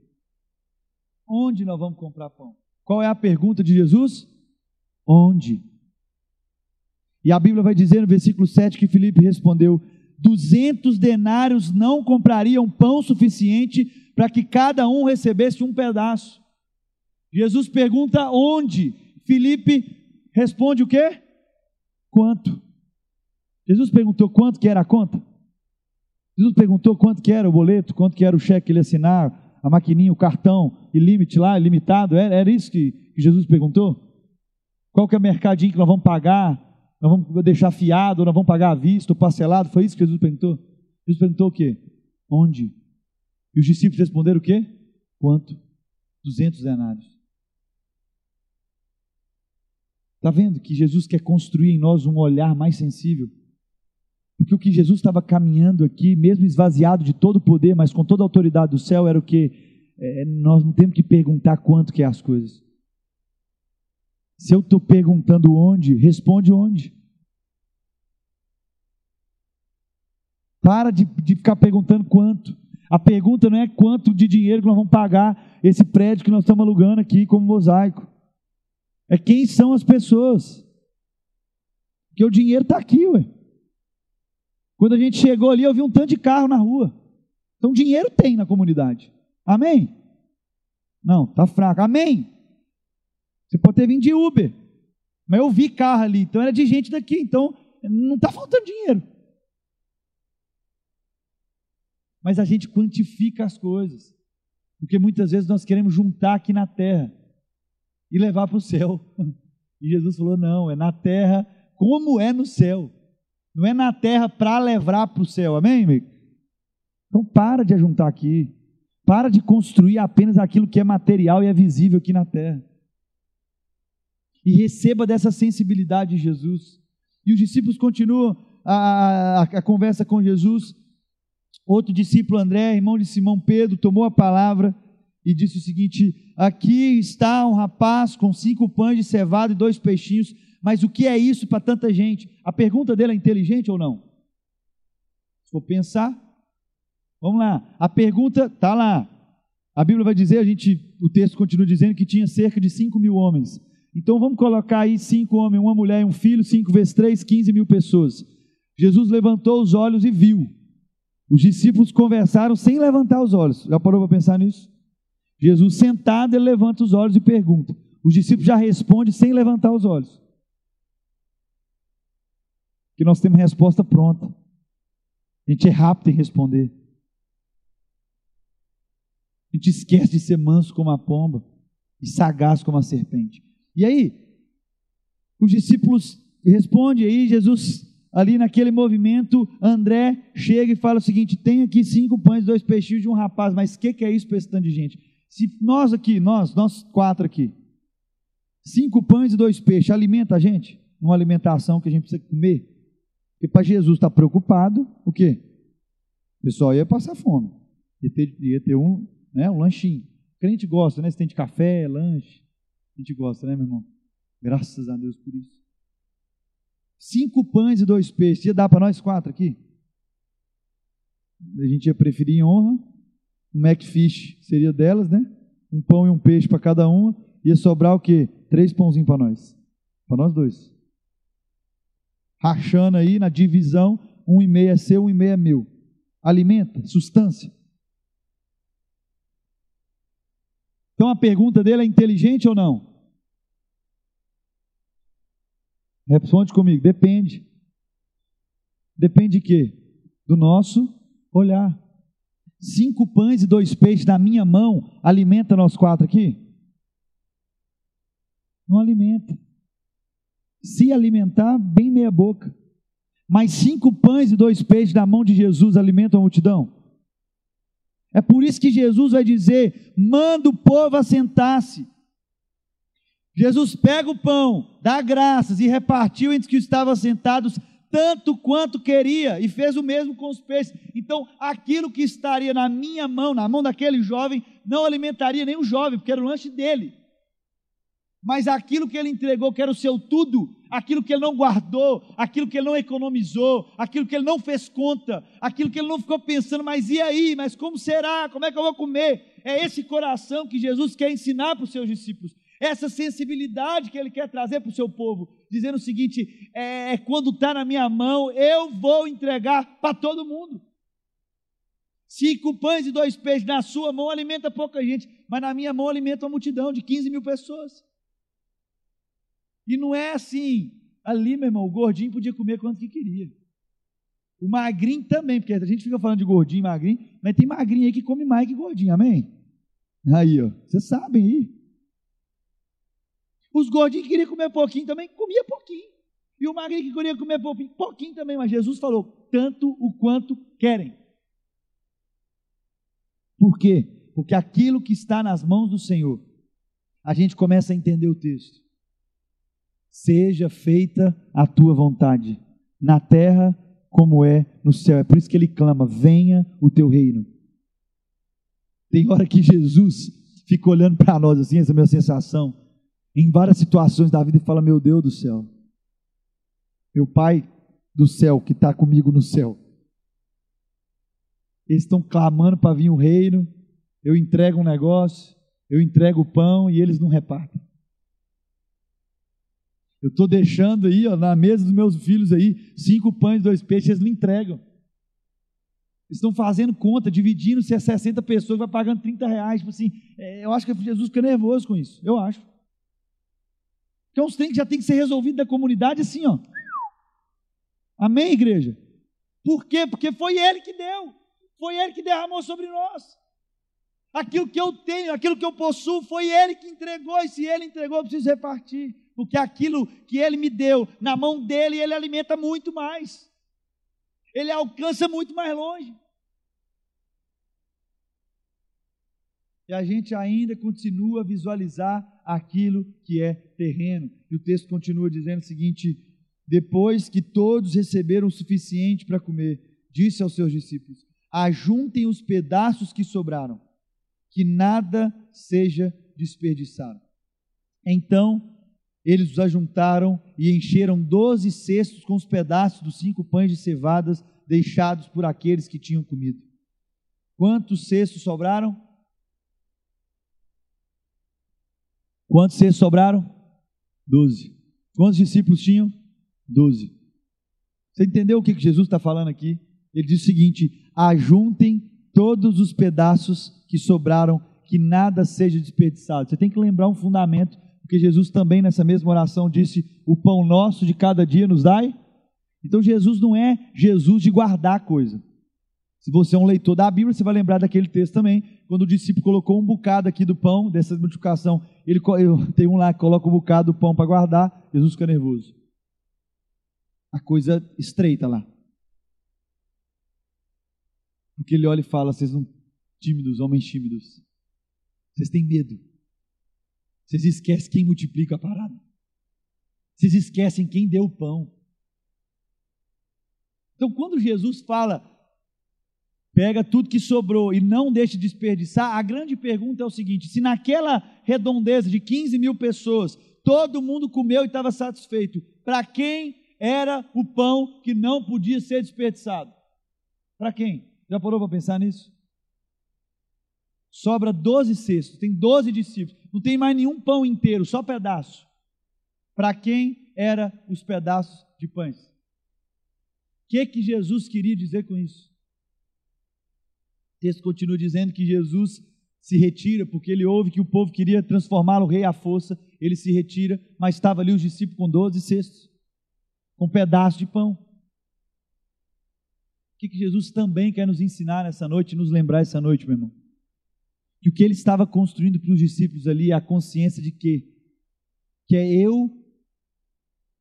Onde nós vamos comprar pão? Qual é a pergunta de Jesus? Onde? E a Bíblia vai dizer no versículo 7 que Filipe respondeu: duzentos denários não comprariam pão suficiente para que cada um recebesse um pedaço. Jesus pergunta onde? Filipe responde o quê? Quanto? Jesus perguntou quanto que era a conta? Jesus perguntou quanto que era o boleto, quanto que era o cheque que ele assinar, a maquininha, o cartão, e limite lá, ilimitado, era, era isso que, que Jesus perguntou? Qual que é o mercadinho que nós vamos pagar? Nós vamos deixar fiado, nós vamos pagar à vista, parcelado? Foi isso que Jesus perguntou? Jesus perguntou o quê? Onde? E os discípulos responderam o quê? Quanto? 200 denários. Está vendo que Jesus quer construir em nós um olhar mais sensível? Porque o que Jesus estava caminhando aqui, mesmo esvaziado de todo o poder, mas com toda a autoridade do céu, era o que? É, nós não temos que perguntar quanto que é as coisas. Se eu estou perguntando onde, responde onde. Para de, de ficar perguntando quanto. A pergunta não é quanto de dinheiro que nós vamos pagar esse prédio que nós estamos alugando aqui como mosaico. É quem são as pessoas. Porque o dinheiro está aqui, ué. Quando a gente chegou ali, eu vi um tanto de carro na rua. Então dinheiro tem na comunidade. Amém? Não, tá fraco. Amém? Você pode ter vindo de Uber. Mas eu vi carro ali, então era de gente daqui, então não está faltando dinheiro. Mas a gente quantifica as coisas. Porque muitas vezes nós queremos juntar aqui na terra e levar para o céu. E Jesus falou: não, é na terra como é no céu. Não é na terra para levar para o céu. Amém, amigo? Então para de ajuntar aqui. Para de construir apenas aquilo que é material e é visível aqui na terra e receba dessa sensibilidade de Jesus. E os discípulos continuam a, a, a, conversa com Jesus. Outro discípulo, André, irmão de Simão Pedro, tomou a palavra e disse o seguinte: Aqui está um rapaz com cinco pães de cevada e dois peixinhos, mas o que é isso para tanta gente? A pergunta dele é inteligente ou não? Se for pensar, vamos lá. A pergunta está lá. A Bíblia vai dizer, a gente, o texto continua dizendo que tinha cerca de cinco mil homens. Então vamos colocar aí cinco homens, uma mulher e um filho, cinco vezes três, quinze mil pessoas. Jesus levantou os olhos e viu. Os discípulos conversaram sem levantar os olhos. Já parou para pensar nisso? Jesus sentado, ele levanta os olhos e pergunta. Os discípulos já respondem sem levantar os olhos. Que nós temos resposta pronta. A gente é rápido em responder. A gente esquece de ser manso como a pomba e sagaz como a serpente. E aí, os discípulos respondem, aí Jesus, ali naquele movimento, André chega e fala o seguinte: tem aqui cinco pães, dois peixinhos de um rapaz, mas o que, que é isso para esse tanto de gente? Se nós aqui, nós, nós quatro aqui, cinco pães e dois peixes, alimenta a gente? Uma alimentação que a gente precisa comer? Porque para Jesus estar tá preocupado, o quê? O pessoal ia passar fome, ia ter, ia ter um, né, um lanchinho. Crente gosta, né? Você tem de café, lanche. A gente gosta, né, meu irmão? Graças a Deus por isso. Cinco pães e dois peixes. Ia dar para nós quatro aqui? A gente ia preferir em honra. Um Macfish seria delas, né? Um pão e um peixe para cada uma. Ia sobrar o quê? Três pãozinhos para nós. Para nós dois. Rachando aí na divisão, um e meio é seu, um e meio é meu. Alimenta, substância. Então a pergunta dele é inteligente ou não? Responde comigo, depende. Depende de quê? Do nosso olhar. Cinco pães e dois peixes na minha mão alimenta nós quatro aqui? Não alimenta. Se alimentar, bem meia boca. Mas cinco pães e dois peixes na mão de Jesus alimentam a multidão? É por isso que Jesus vai dizer: manda o povo assentar-se. Jesus pega o pão, dá graças e repartiu entre os que estavam sentados tanto quanto queria, e fez o mesmo com os peixes. Então, aquilo que estaria na minha mão, na mão daquele jovem, não alimentaria nem o jovem, porque era o lanche dele. Mas aquilo que ele entregou, que era o seu tudo, aquilo que ele não guardou, aquilo que ele não economizou, aquilo que ele não fez conta, aquilo que ele não ficou pensando, mas e aí? Mas como será? Como é que eu vou comer? É esse coração que Jesus quer ensinar para os seus discípulos essa sensibilidade que ele quer trazer para o seu povo, dizendo o seguinte: é, é quando está na minha mão, eu vou entregar para todo mundo. Cinco pães e dois peixes na sua mão alimenta pouca gente, mas na minha mão alimenta uma multidão de 15 mil pessoas. E não é assim. Ali, meu irmão, o gordinho podia comer quanto que queria. O magrinho também, porque a gente fica falando de gordinho magrinho, mas tem magrinho aí que come mais que gordinho, amém? Aí, ó, vocês sabem aí. Os gordinhos que queriam comer pouquinho também, comia pouquinho. E o magrinho que queria comer pouquinho, pouquinho também, mas Jesus falou, tanto o quanto querem. Por quê? Porque aquilo que está nas mãos do Senhor, a gente começa a entender o texto. Seja feita a tua vontade, na terra como é no céu. É por isso que ele clama: venha o teu reino. Tem hora que Jesus fica olhando para nós assim, essa é a minha sensação em várias situações da vida e fala: Meu Deus do céu, meu Pai do céu que está comigo no céu. Eles estão clamando para vir o reino. Eu entrego um negócio, eu entrego o pão e eles não repartem. Eu estou deixando aí, ó, na mesa dos meus filhos aí, cinco pães dois peixes, eles não entregam. Eles estão fazendo conta, dividindo se é 60 pessoas, vai pagando 30 reais. Tipo assim, é, eu acho que Jesus fica nervoso com isso. Eu acho. Então os trem que já tem que ser resolvido da comunidade assim, ó. Amém, igreja? Por quê? Porque foi Ele que deu. Foi Ele que derramou sobre nós. Aquilo que eu tenho, aquilo que eu possuo, foi Ele que entregou. E se Ele entregou, eu preciso repartir. Porque aquilo que Ele me deu, na mão dele, Ele alimenta muito mais. Ele alcança muito mais longe. E a gente ainda continua a visualizar aquilo que é terreno. E o texto continua dizendo o seguinte: depois que todos receberam o suficiente para comer, disse aos seus discípulos: ajuntem os pedaços que sobraram, que nada seja desperdiçado. Então eles os ajuntaram e encheram doze cestos com os pedaços dos cinco pães de cevadas deixados por aqueles que tinham comido. Quantos cestos sobraram? Quantos cestos sobraram? Doze. Quantos discípulos tinham? Doze. Você entendeu o que Jesus está falando aqui? Ele diz o seguinte: ajuntem todos os pedaços que sobraram, que nada seja desperdiçado. Você tem que lembrar um fundamento, porque Jesus também nessa mesma oração disse: o pão nosso de cada dia nos dai. Então Jesus não é Jesus de guardar coisa. Se você é um leitor da Bíblia, você vai lembrar daquele texto também, quando o discípulo colocou um bocado aqui do pão, dessa multiplicação, ele tem um lá que coloca um bocado do pão para guardar, Jesus fica nervoso. A coisa estreita lá. Porque ele olha e fala: vocês são tímidos, homens tímidos. Vocês têm medo. Vocês esquecem quem multiplica a parada. Vocês esquecem quem deu o pão. Então, quando Jesus fala, pega tudo que sobrou e não deixe de desperdiçar, a grande pergunta é o seguinte: se naquela redondeza de 15 mil pessoas, todo mundo comeu e estava satisfeito, para quem era o pão que não podia ser desperdiçado? Para quem? Já parou para pensar nisso? Sobra 12 cestos, tem 12 discípulos, não tem mais nenhum pão inteiro, só pedaço. Para quem eram os pedaços de pães? O que, que Jesus queria dizer com isso? O texto continua dizendo que Jesus se retira, porque ele ouve que o povo queria transformá-lo rei à força, ele se retira, mas estava ali os discípulos com 12 cestos, com um pedaço de pão. O que, que Jesus também quer nos ensinar nessa noite, nos lembrar essa noite, meu irmão? Que o que ele estava construindo para os discípulos ali é a consciência de que, que é eu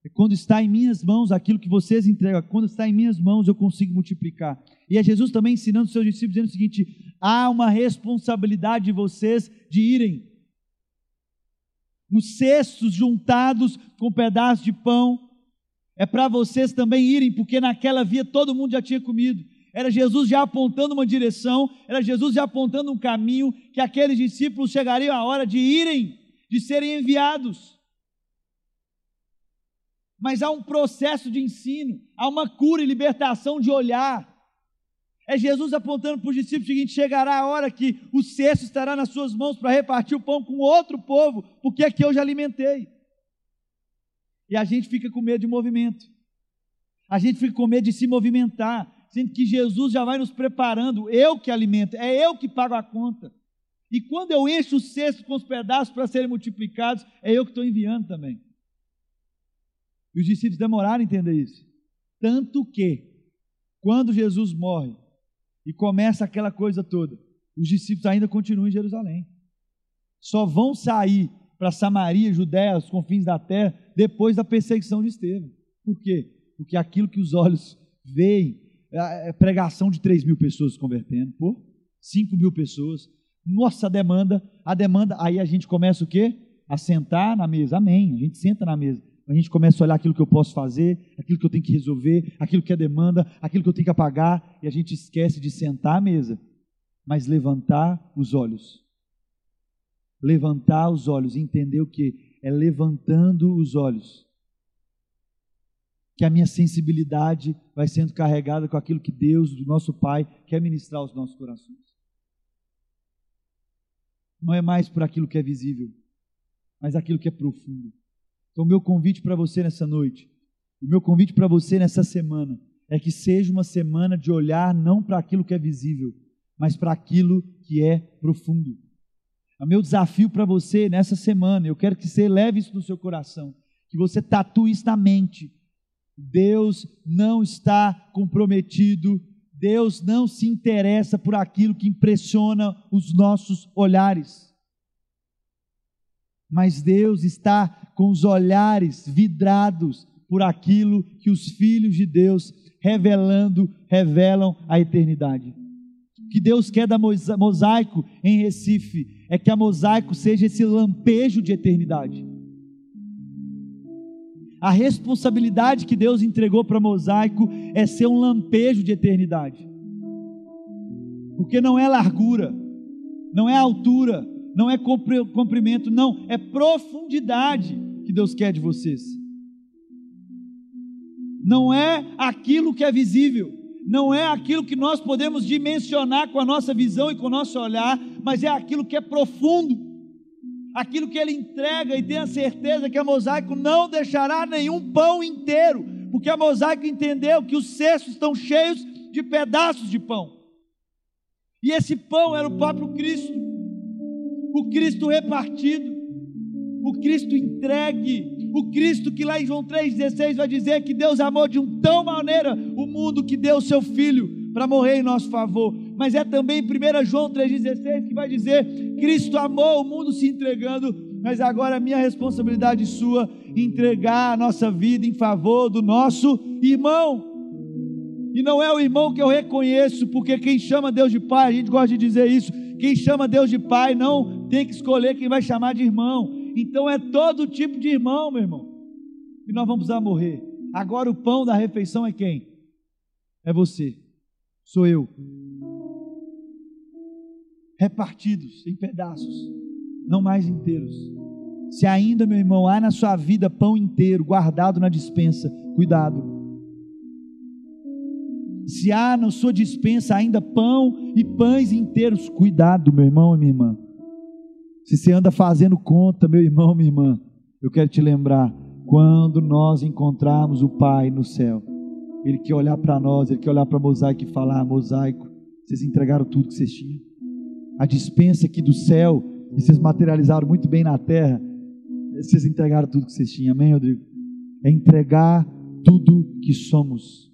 é quando está em minhas mãos aquilo que vocês entregam, quando está em minhas mãos eu consigo multiplicar. E é Jesus também ensinando os seus discípulos, dizendo o seguinte: há uma responsabilidade de vocês de irem. Nos cestos juntados com pedaços de pão, é para vocês também irem, porque naquela via todo mundo já tinha comido. Era Jesus já apontando uma direção, era Jesus já apontando um caminho, que aqueles discípulos chegariam a hora de irem, de serem enviados mas há um processo de ensino, há uma cura e libertação de olhar. É Jesus apontando para os discípulos o seguinte: chegará a hora que o cesto estará nas suas mãos para repartir o pão com outro povo, porque aqui eu já alimentei. E a gente fica com medo de movimento, a gente fica com medo de se movimentar, sendo que Jesus já vai nos preparando, eu que alimento, é eu que pago a conta. E quando eu encho o cesto com os pedaços para serem multiplicados, é eu que estou enviando também. E os discípulos demoraram a entender isso. Tanto que, quando Jesus morre e começa aquela coisa toda, os discípulos ainda continuam em Jerusalém. Só vão sair para Samaria, Judéia, os confins da terra, depois da perseguição de Estevão. Por quê? Porque aquilo que os olhos veem, é pregação de 3 mil pessoas se convertendo, por 5 mil pessoas. Nossa, demanda, a demanda, aí a gente começa o quê? A sentar na mesa, amém, a gente senta na mesa a gente começa a olhar aquilo que eu posso fazer, aquilo que eu tenho que resolver, aquilo que é demanda, aquilo que eu tenho que apagar, e a gente esquece de sentar à mesa, mas levantar os olhos. Levantar os olhos, entender o que? É levantando os olhos. Que a minha sensibilidade vai sendo carregada com aquilo que Deus, do nosso Pai, quer ministrar aos nossos corações. Não é mais por aquilo que é visível, mas aquilo que é profundo. Então, o meu convite para você nessa noite, o meu convite para você nessa semana, é que seja uma semana de olhar não para aquilo que é visível, mas para aquilo que é profundo. O meu desafio para você nessa semana, eu quero que você leve isso no seu coração, que você tatue isso na mente. Deus não está comprometido, Deus não se interessa por aquilo que impressiona os nossos olhares. Mas Deus está com os olhares vidrados por aquilo que os filhos de Deus revelando, revelam a eternidade. O que Deus quer da mosaico em Recife é que a mosaico seja esse lampejo de eternidade. A responsabilidade que Deus entregou para mosaico é ser um lampejo de eternidade. Porque não é largura, não é altura, não é comprimento, não, é profundidade que Deus quer de vocês. Não é aquilo que é visível, não é aquilo que nós podemos dimensionar com a nossa visão e com o nosso olhar, mas é aquilo que é profundo, aquilo que Ele entrega e tem a certeza que a mosaico não deixará nenhum pão inteiro, porque a mosaico entendeu que os cestos estão cheios de pedaços de pão, e esse pão era o próprio Cristo, o Cristo repartido o Cristo entregue, o Cristo que lá em João 3,16 vai dizer que Deus amou de um tão maneira o mundo que deu o seu Filho para morrer em nosso favor. Mas é também 1 João 3,16 que vai dizer: Cristo amou o mundo se entregando, mas agora é minha responsabilidade sua entregar a nossa vida em favor do nosso irmão. E não é o irmão que eu reconheço, porque quem chama Deus de Pai, a gente gosta de dizer isso, quem chama Deus de Pai não tem que escolher quem vai chamar de irmão. Então é todo tipo de irmão, meu irmão. E nós vamos precisar morrer. Agora o pão da refeição é quem? É você. Sou eu. Repartidos em pedaços, não mais inteiros. Se ainda, meu irmão, há na sua vida pão inteiro guardado na dispensa, cuidado. Se há na sua dispensa ainda pão e pães inteiros, cuidado, meu irmão e minha irmã. Se você anda fazendo conta, meu irmão, minha irmã, eu quero te lembrar, quando nós encontrarmos o Pai no céu, Ele quer olhar para nós, Ele quer olhar para mosaico e falar: mosaico, vocês entregaram tudo que vocês tinham. a dispensa aqui do céu, e vocês materializaram muito bem na terra. Vocês entregaram tudo que vocês tinham, amém, Rodrigo? É entregar tudo que somos.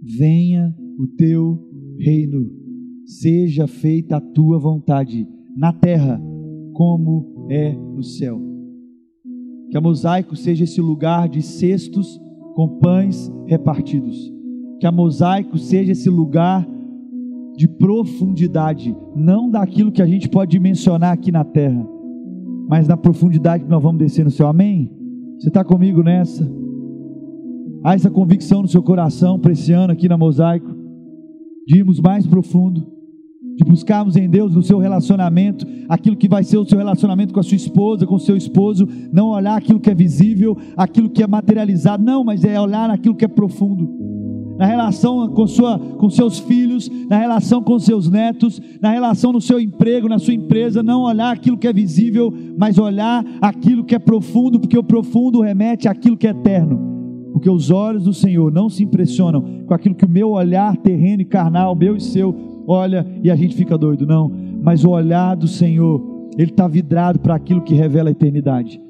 Venha o teu reino, seja feita a tua vontade, na terra como é no céu. Que a mosaico seja esse lugar de cestos com pães repartidos. Que a mosaico seja esse lugar de profundidade, não daquilo que a gente pode mencionar aqui na terra, mas na profundidade que nós vamos descer no céu. Amém? Você está comigo nessa? Há essa convicção no seu coração para esse ano aqui na Mosaico, de irmos mais profundo, de buscarmos em Deus no seu relacionamento, aquilo que vai ser o seu relacionamento com a sua esposa, com o seu esposo, não olhar aquilo que é visível, aquilo que é materializado, não, mas é olhar aquilo que é profundo. Na relação com, sua, com seus filhos, na relação com seus netos, na relação no seu emprego, na sua empresa, não olhar aquilo que é visível, mas olhar aquilo que é profundo, porque o profundo remete àquilo que é eterno. Porque os olhos do Senhor não se impressionam com aquilo que o meu olhar terreno e carnal, meu e seu, olha e a gente fica doido, não. Mas o olhar do Senhor, ele está vidrado para aquilo que revela a eternidade.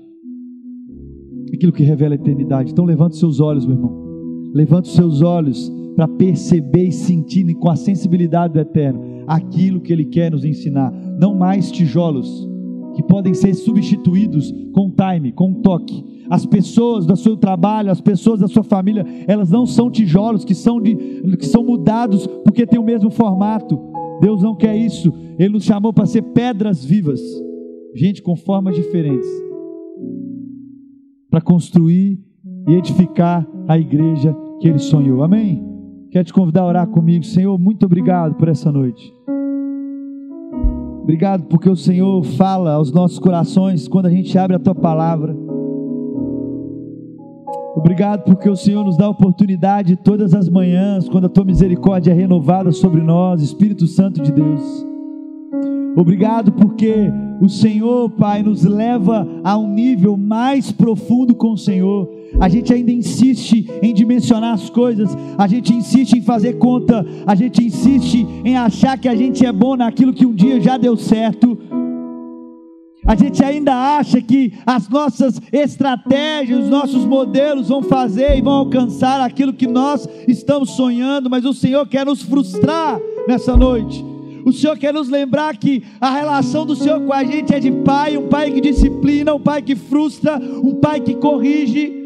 Aquilo que revela a eternidade. Então levante seus olhos, meu irmão. Levante os seus olhos para perceber e sentir com a sensibilidade do eterno aquilo que ele quer nos ensinar. Não mais tijolos que podem ser substituídos com time, com toque. As pessoas do seu trabalho, as pessoas da sua família, elas não são tijolos que são, de, que são mudados porque tem o mesmo formato. Deus não quer isso. Ele nos chamou para ser pedras vivas, gente com formas diferentes, para construir e edificar a igreja que Ele sonhou. Amém? Quero te convidar a orar comigo, Senhor. Muito obrigado por essa noite. Obrigado porque o Senhor fala aos nossos corações quando a gente abre a tua palavra. Obrigado porque o Senhor nos dá a oportunidade todas as manhãs, quando a tua misericórdia é renovada sobre nós, Espírito Santo de Deus. Obrigado porque o Senhor, Pai, nos leva a um nível mais profundo com o Senhor. A gente ainda insiste em dimensionar as coisas, a gente insiste em fazer conta, a gente insiste em achar que a gente é bom naquilo que um dia já deu certo. A gente ainda acha que as nossas estratégias, os nossos modelos vão fazer e vão alcançar aquilo que nós estamos sonhando, mas o Senhor quer nos frustrar nessa noite. O Senhor quer nos lembrar que a relação do Senhor com a gente é de pai, um pai que disciplina, um pai que frustra, um pai que corrige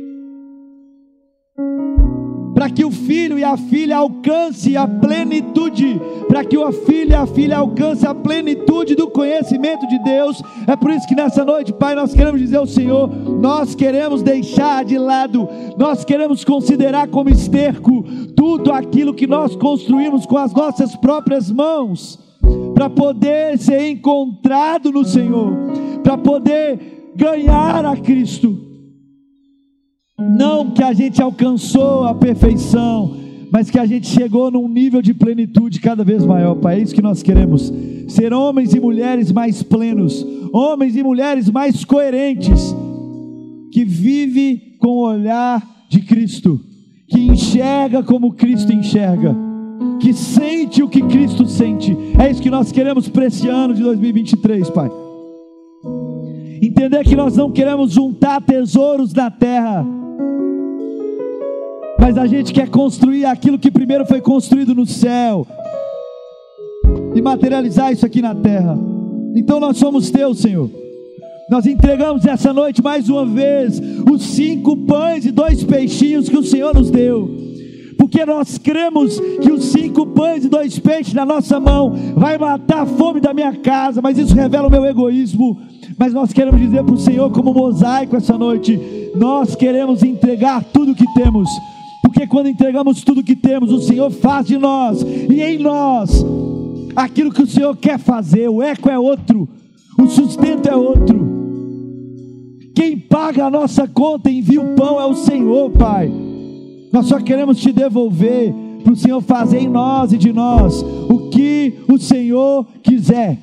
para que o filho e a filha alcance a plenitude, para que o filho e a filha alcance a plenitude do conhecimento de Deus. É por isso que nessa noite, Pai, nós queremos dizer ao Senhor, nós queremos deixar de lado, nós queremos considerar como esterco tudo aquilo que nós construímos com as nossas próprias mãos, para poder ser encontrado no Senhor, para poder ganhar a Cristo não que a gente alcançou a perfeição, mas que a gente chegou num nível de plenitude cada vez maior, Pai. É isso que nós queremos. Ser homens e mulheres mais plenos, homens e mulheres mais coerentes, que vive com o olhar de Cristo, que enxerga como Cristo enxerga, que sente o que Cristo sente. É isso que nós queremos para esse ano de 2023, Pai. Entender que nós não queremos juntar tesouros na terra, mas a gente quer construir aquilo que primeiro foi construído no céu e materializar isso aqui na terra. Então nós somos teus, Senhor. Nós entregamos essa noite mais uma vez os cinco pães e dois peixinhos que o Senhor nos deu. Porque nós cremos que os cinco pães e dois peixes na nossa mão vai matar a fome da minha casa, mas isso revela o meu egoísmo. Mas nós queremos dizer para o Senhor, como mosaico essa noite, nós queremos entregar tudo que temos porque quando entregamos tudo que temos, o Senhor faz de nós e em nós aquilo que o Senhor quer fazer. O eco é outro, o sustento é outro. Quem paga a nossa conta e envia o pão é o Senhor, Pai. Nós só queremos te devolver para o Senhor fazer em nós e de nós o que o Senhor quiser.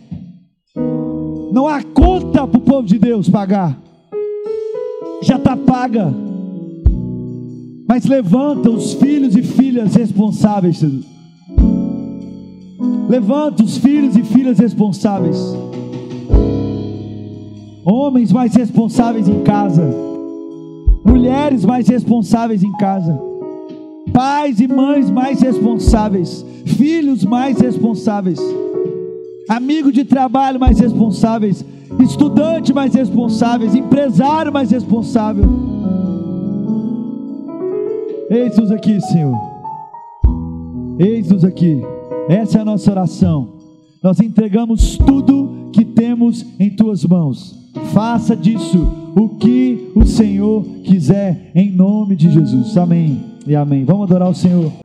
Não há conta para o povo de Deus pagar, já está paga. Mas levanta os filhos e filhas responsáveis, Levanta os filhos e filhas responsáveis. Homens mais responsáveis em casa. Mulheres mais responsáveis em casa. Pais e mães mais responsáveis. Filhos mais responsáveis. Amigo de trabalho mais responsáveis. Estudante mais responsáveis. Empresário mais responsável. Eis-nos aqui, Senhor. Eis-nos aqui. Essa é a nossa oração. Nós entregamos tudo que temos em tuas mãos. Faça disso o que o Senhor quiser, em nome de Jesus. Amém e amém. Vamos adorar o Senhor.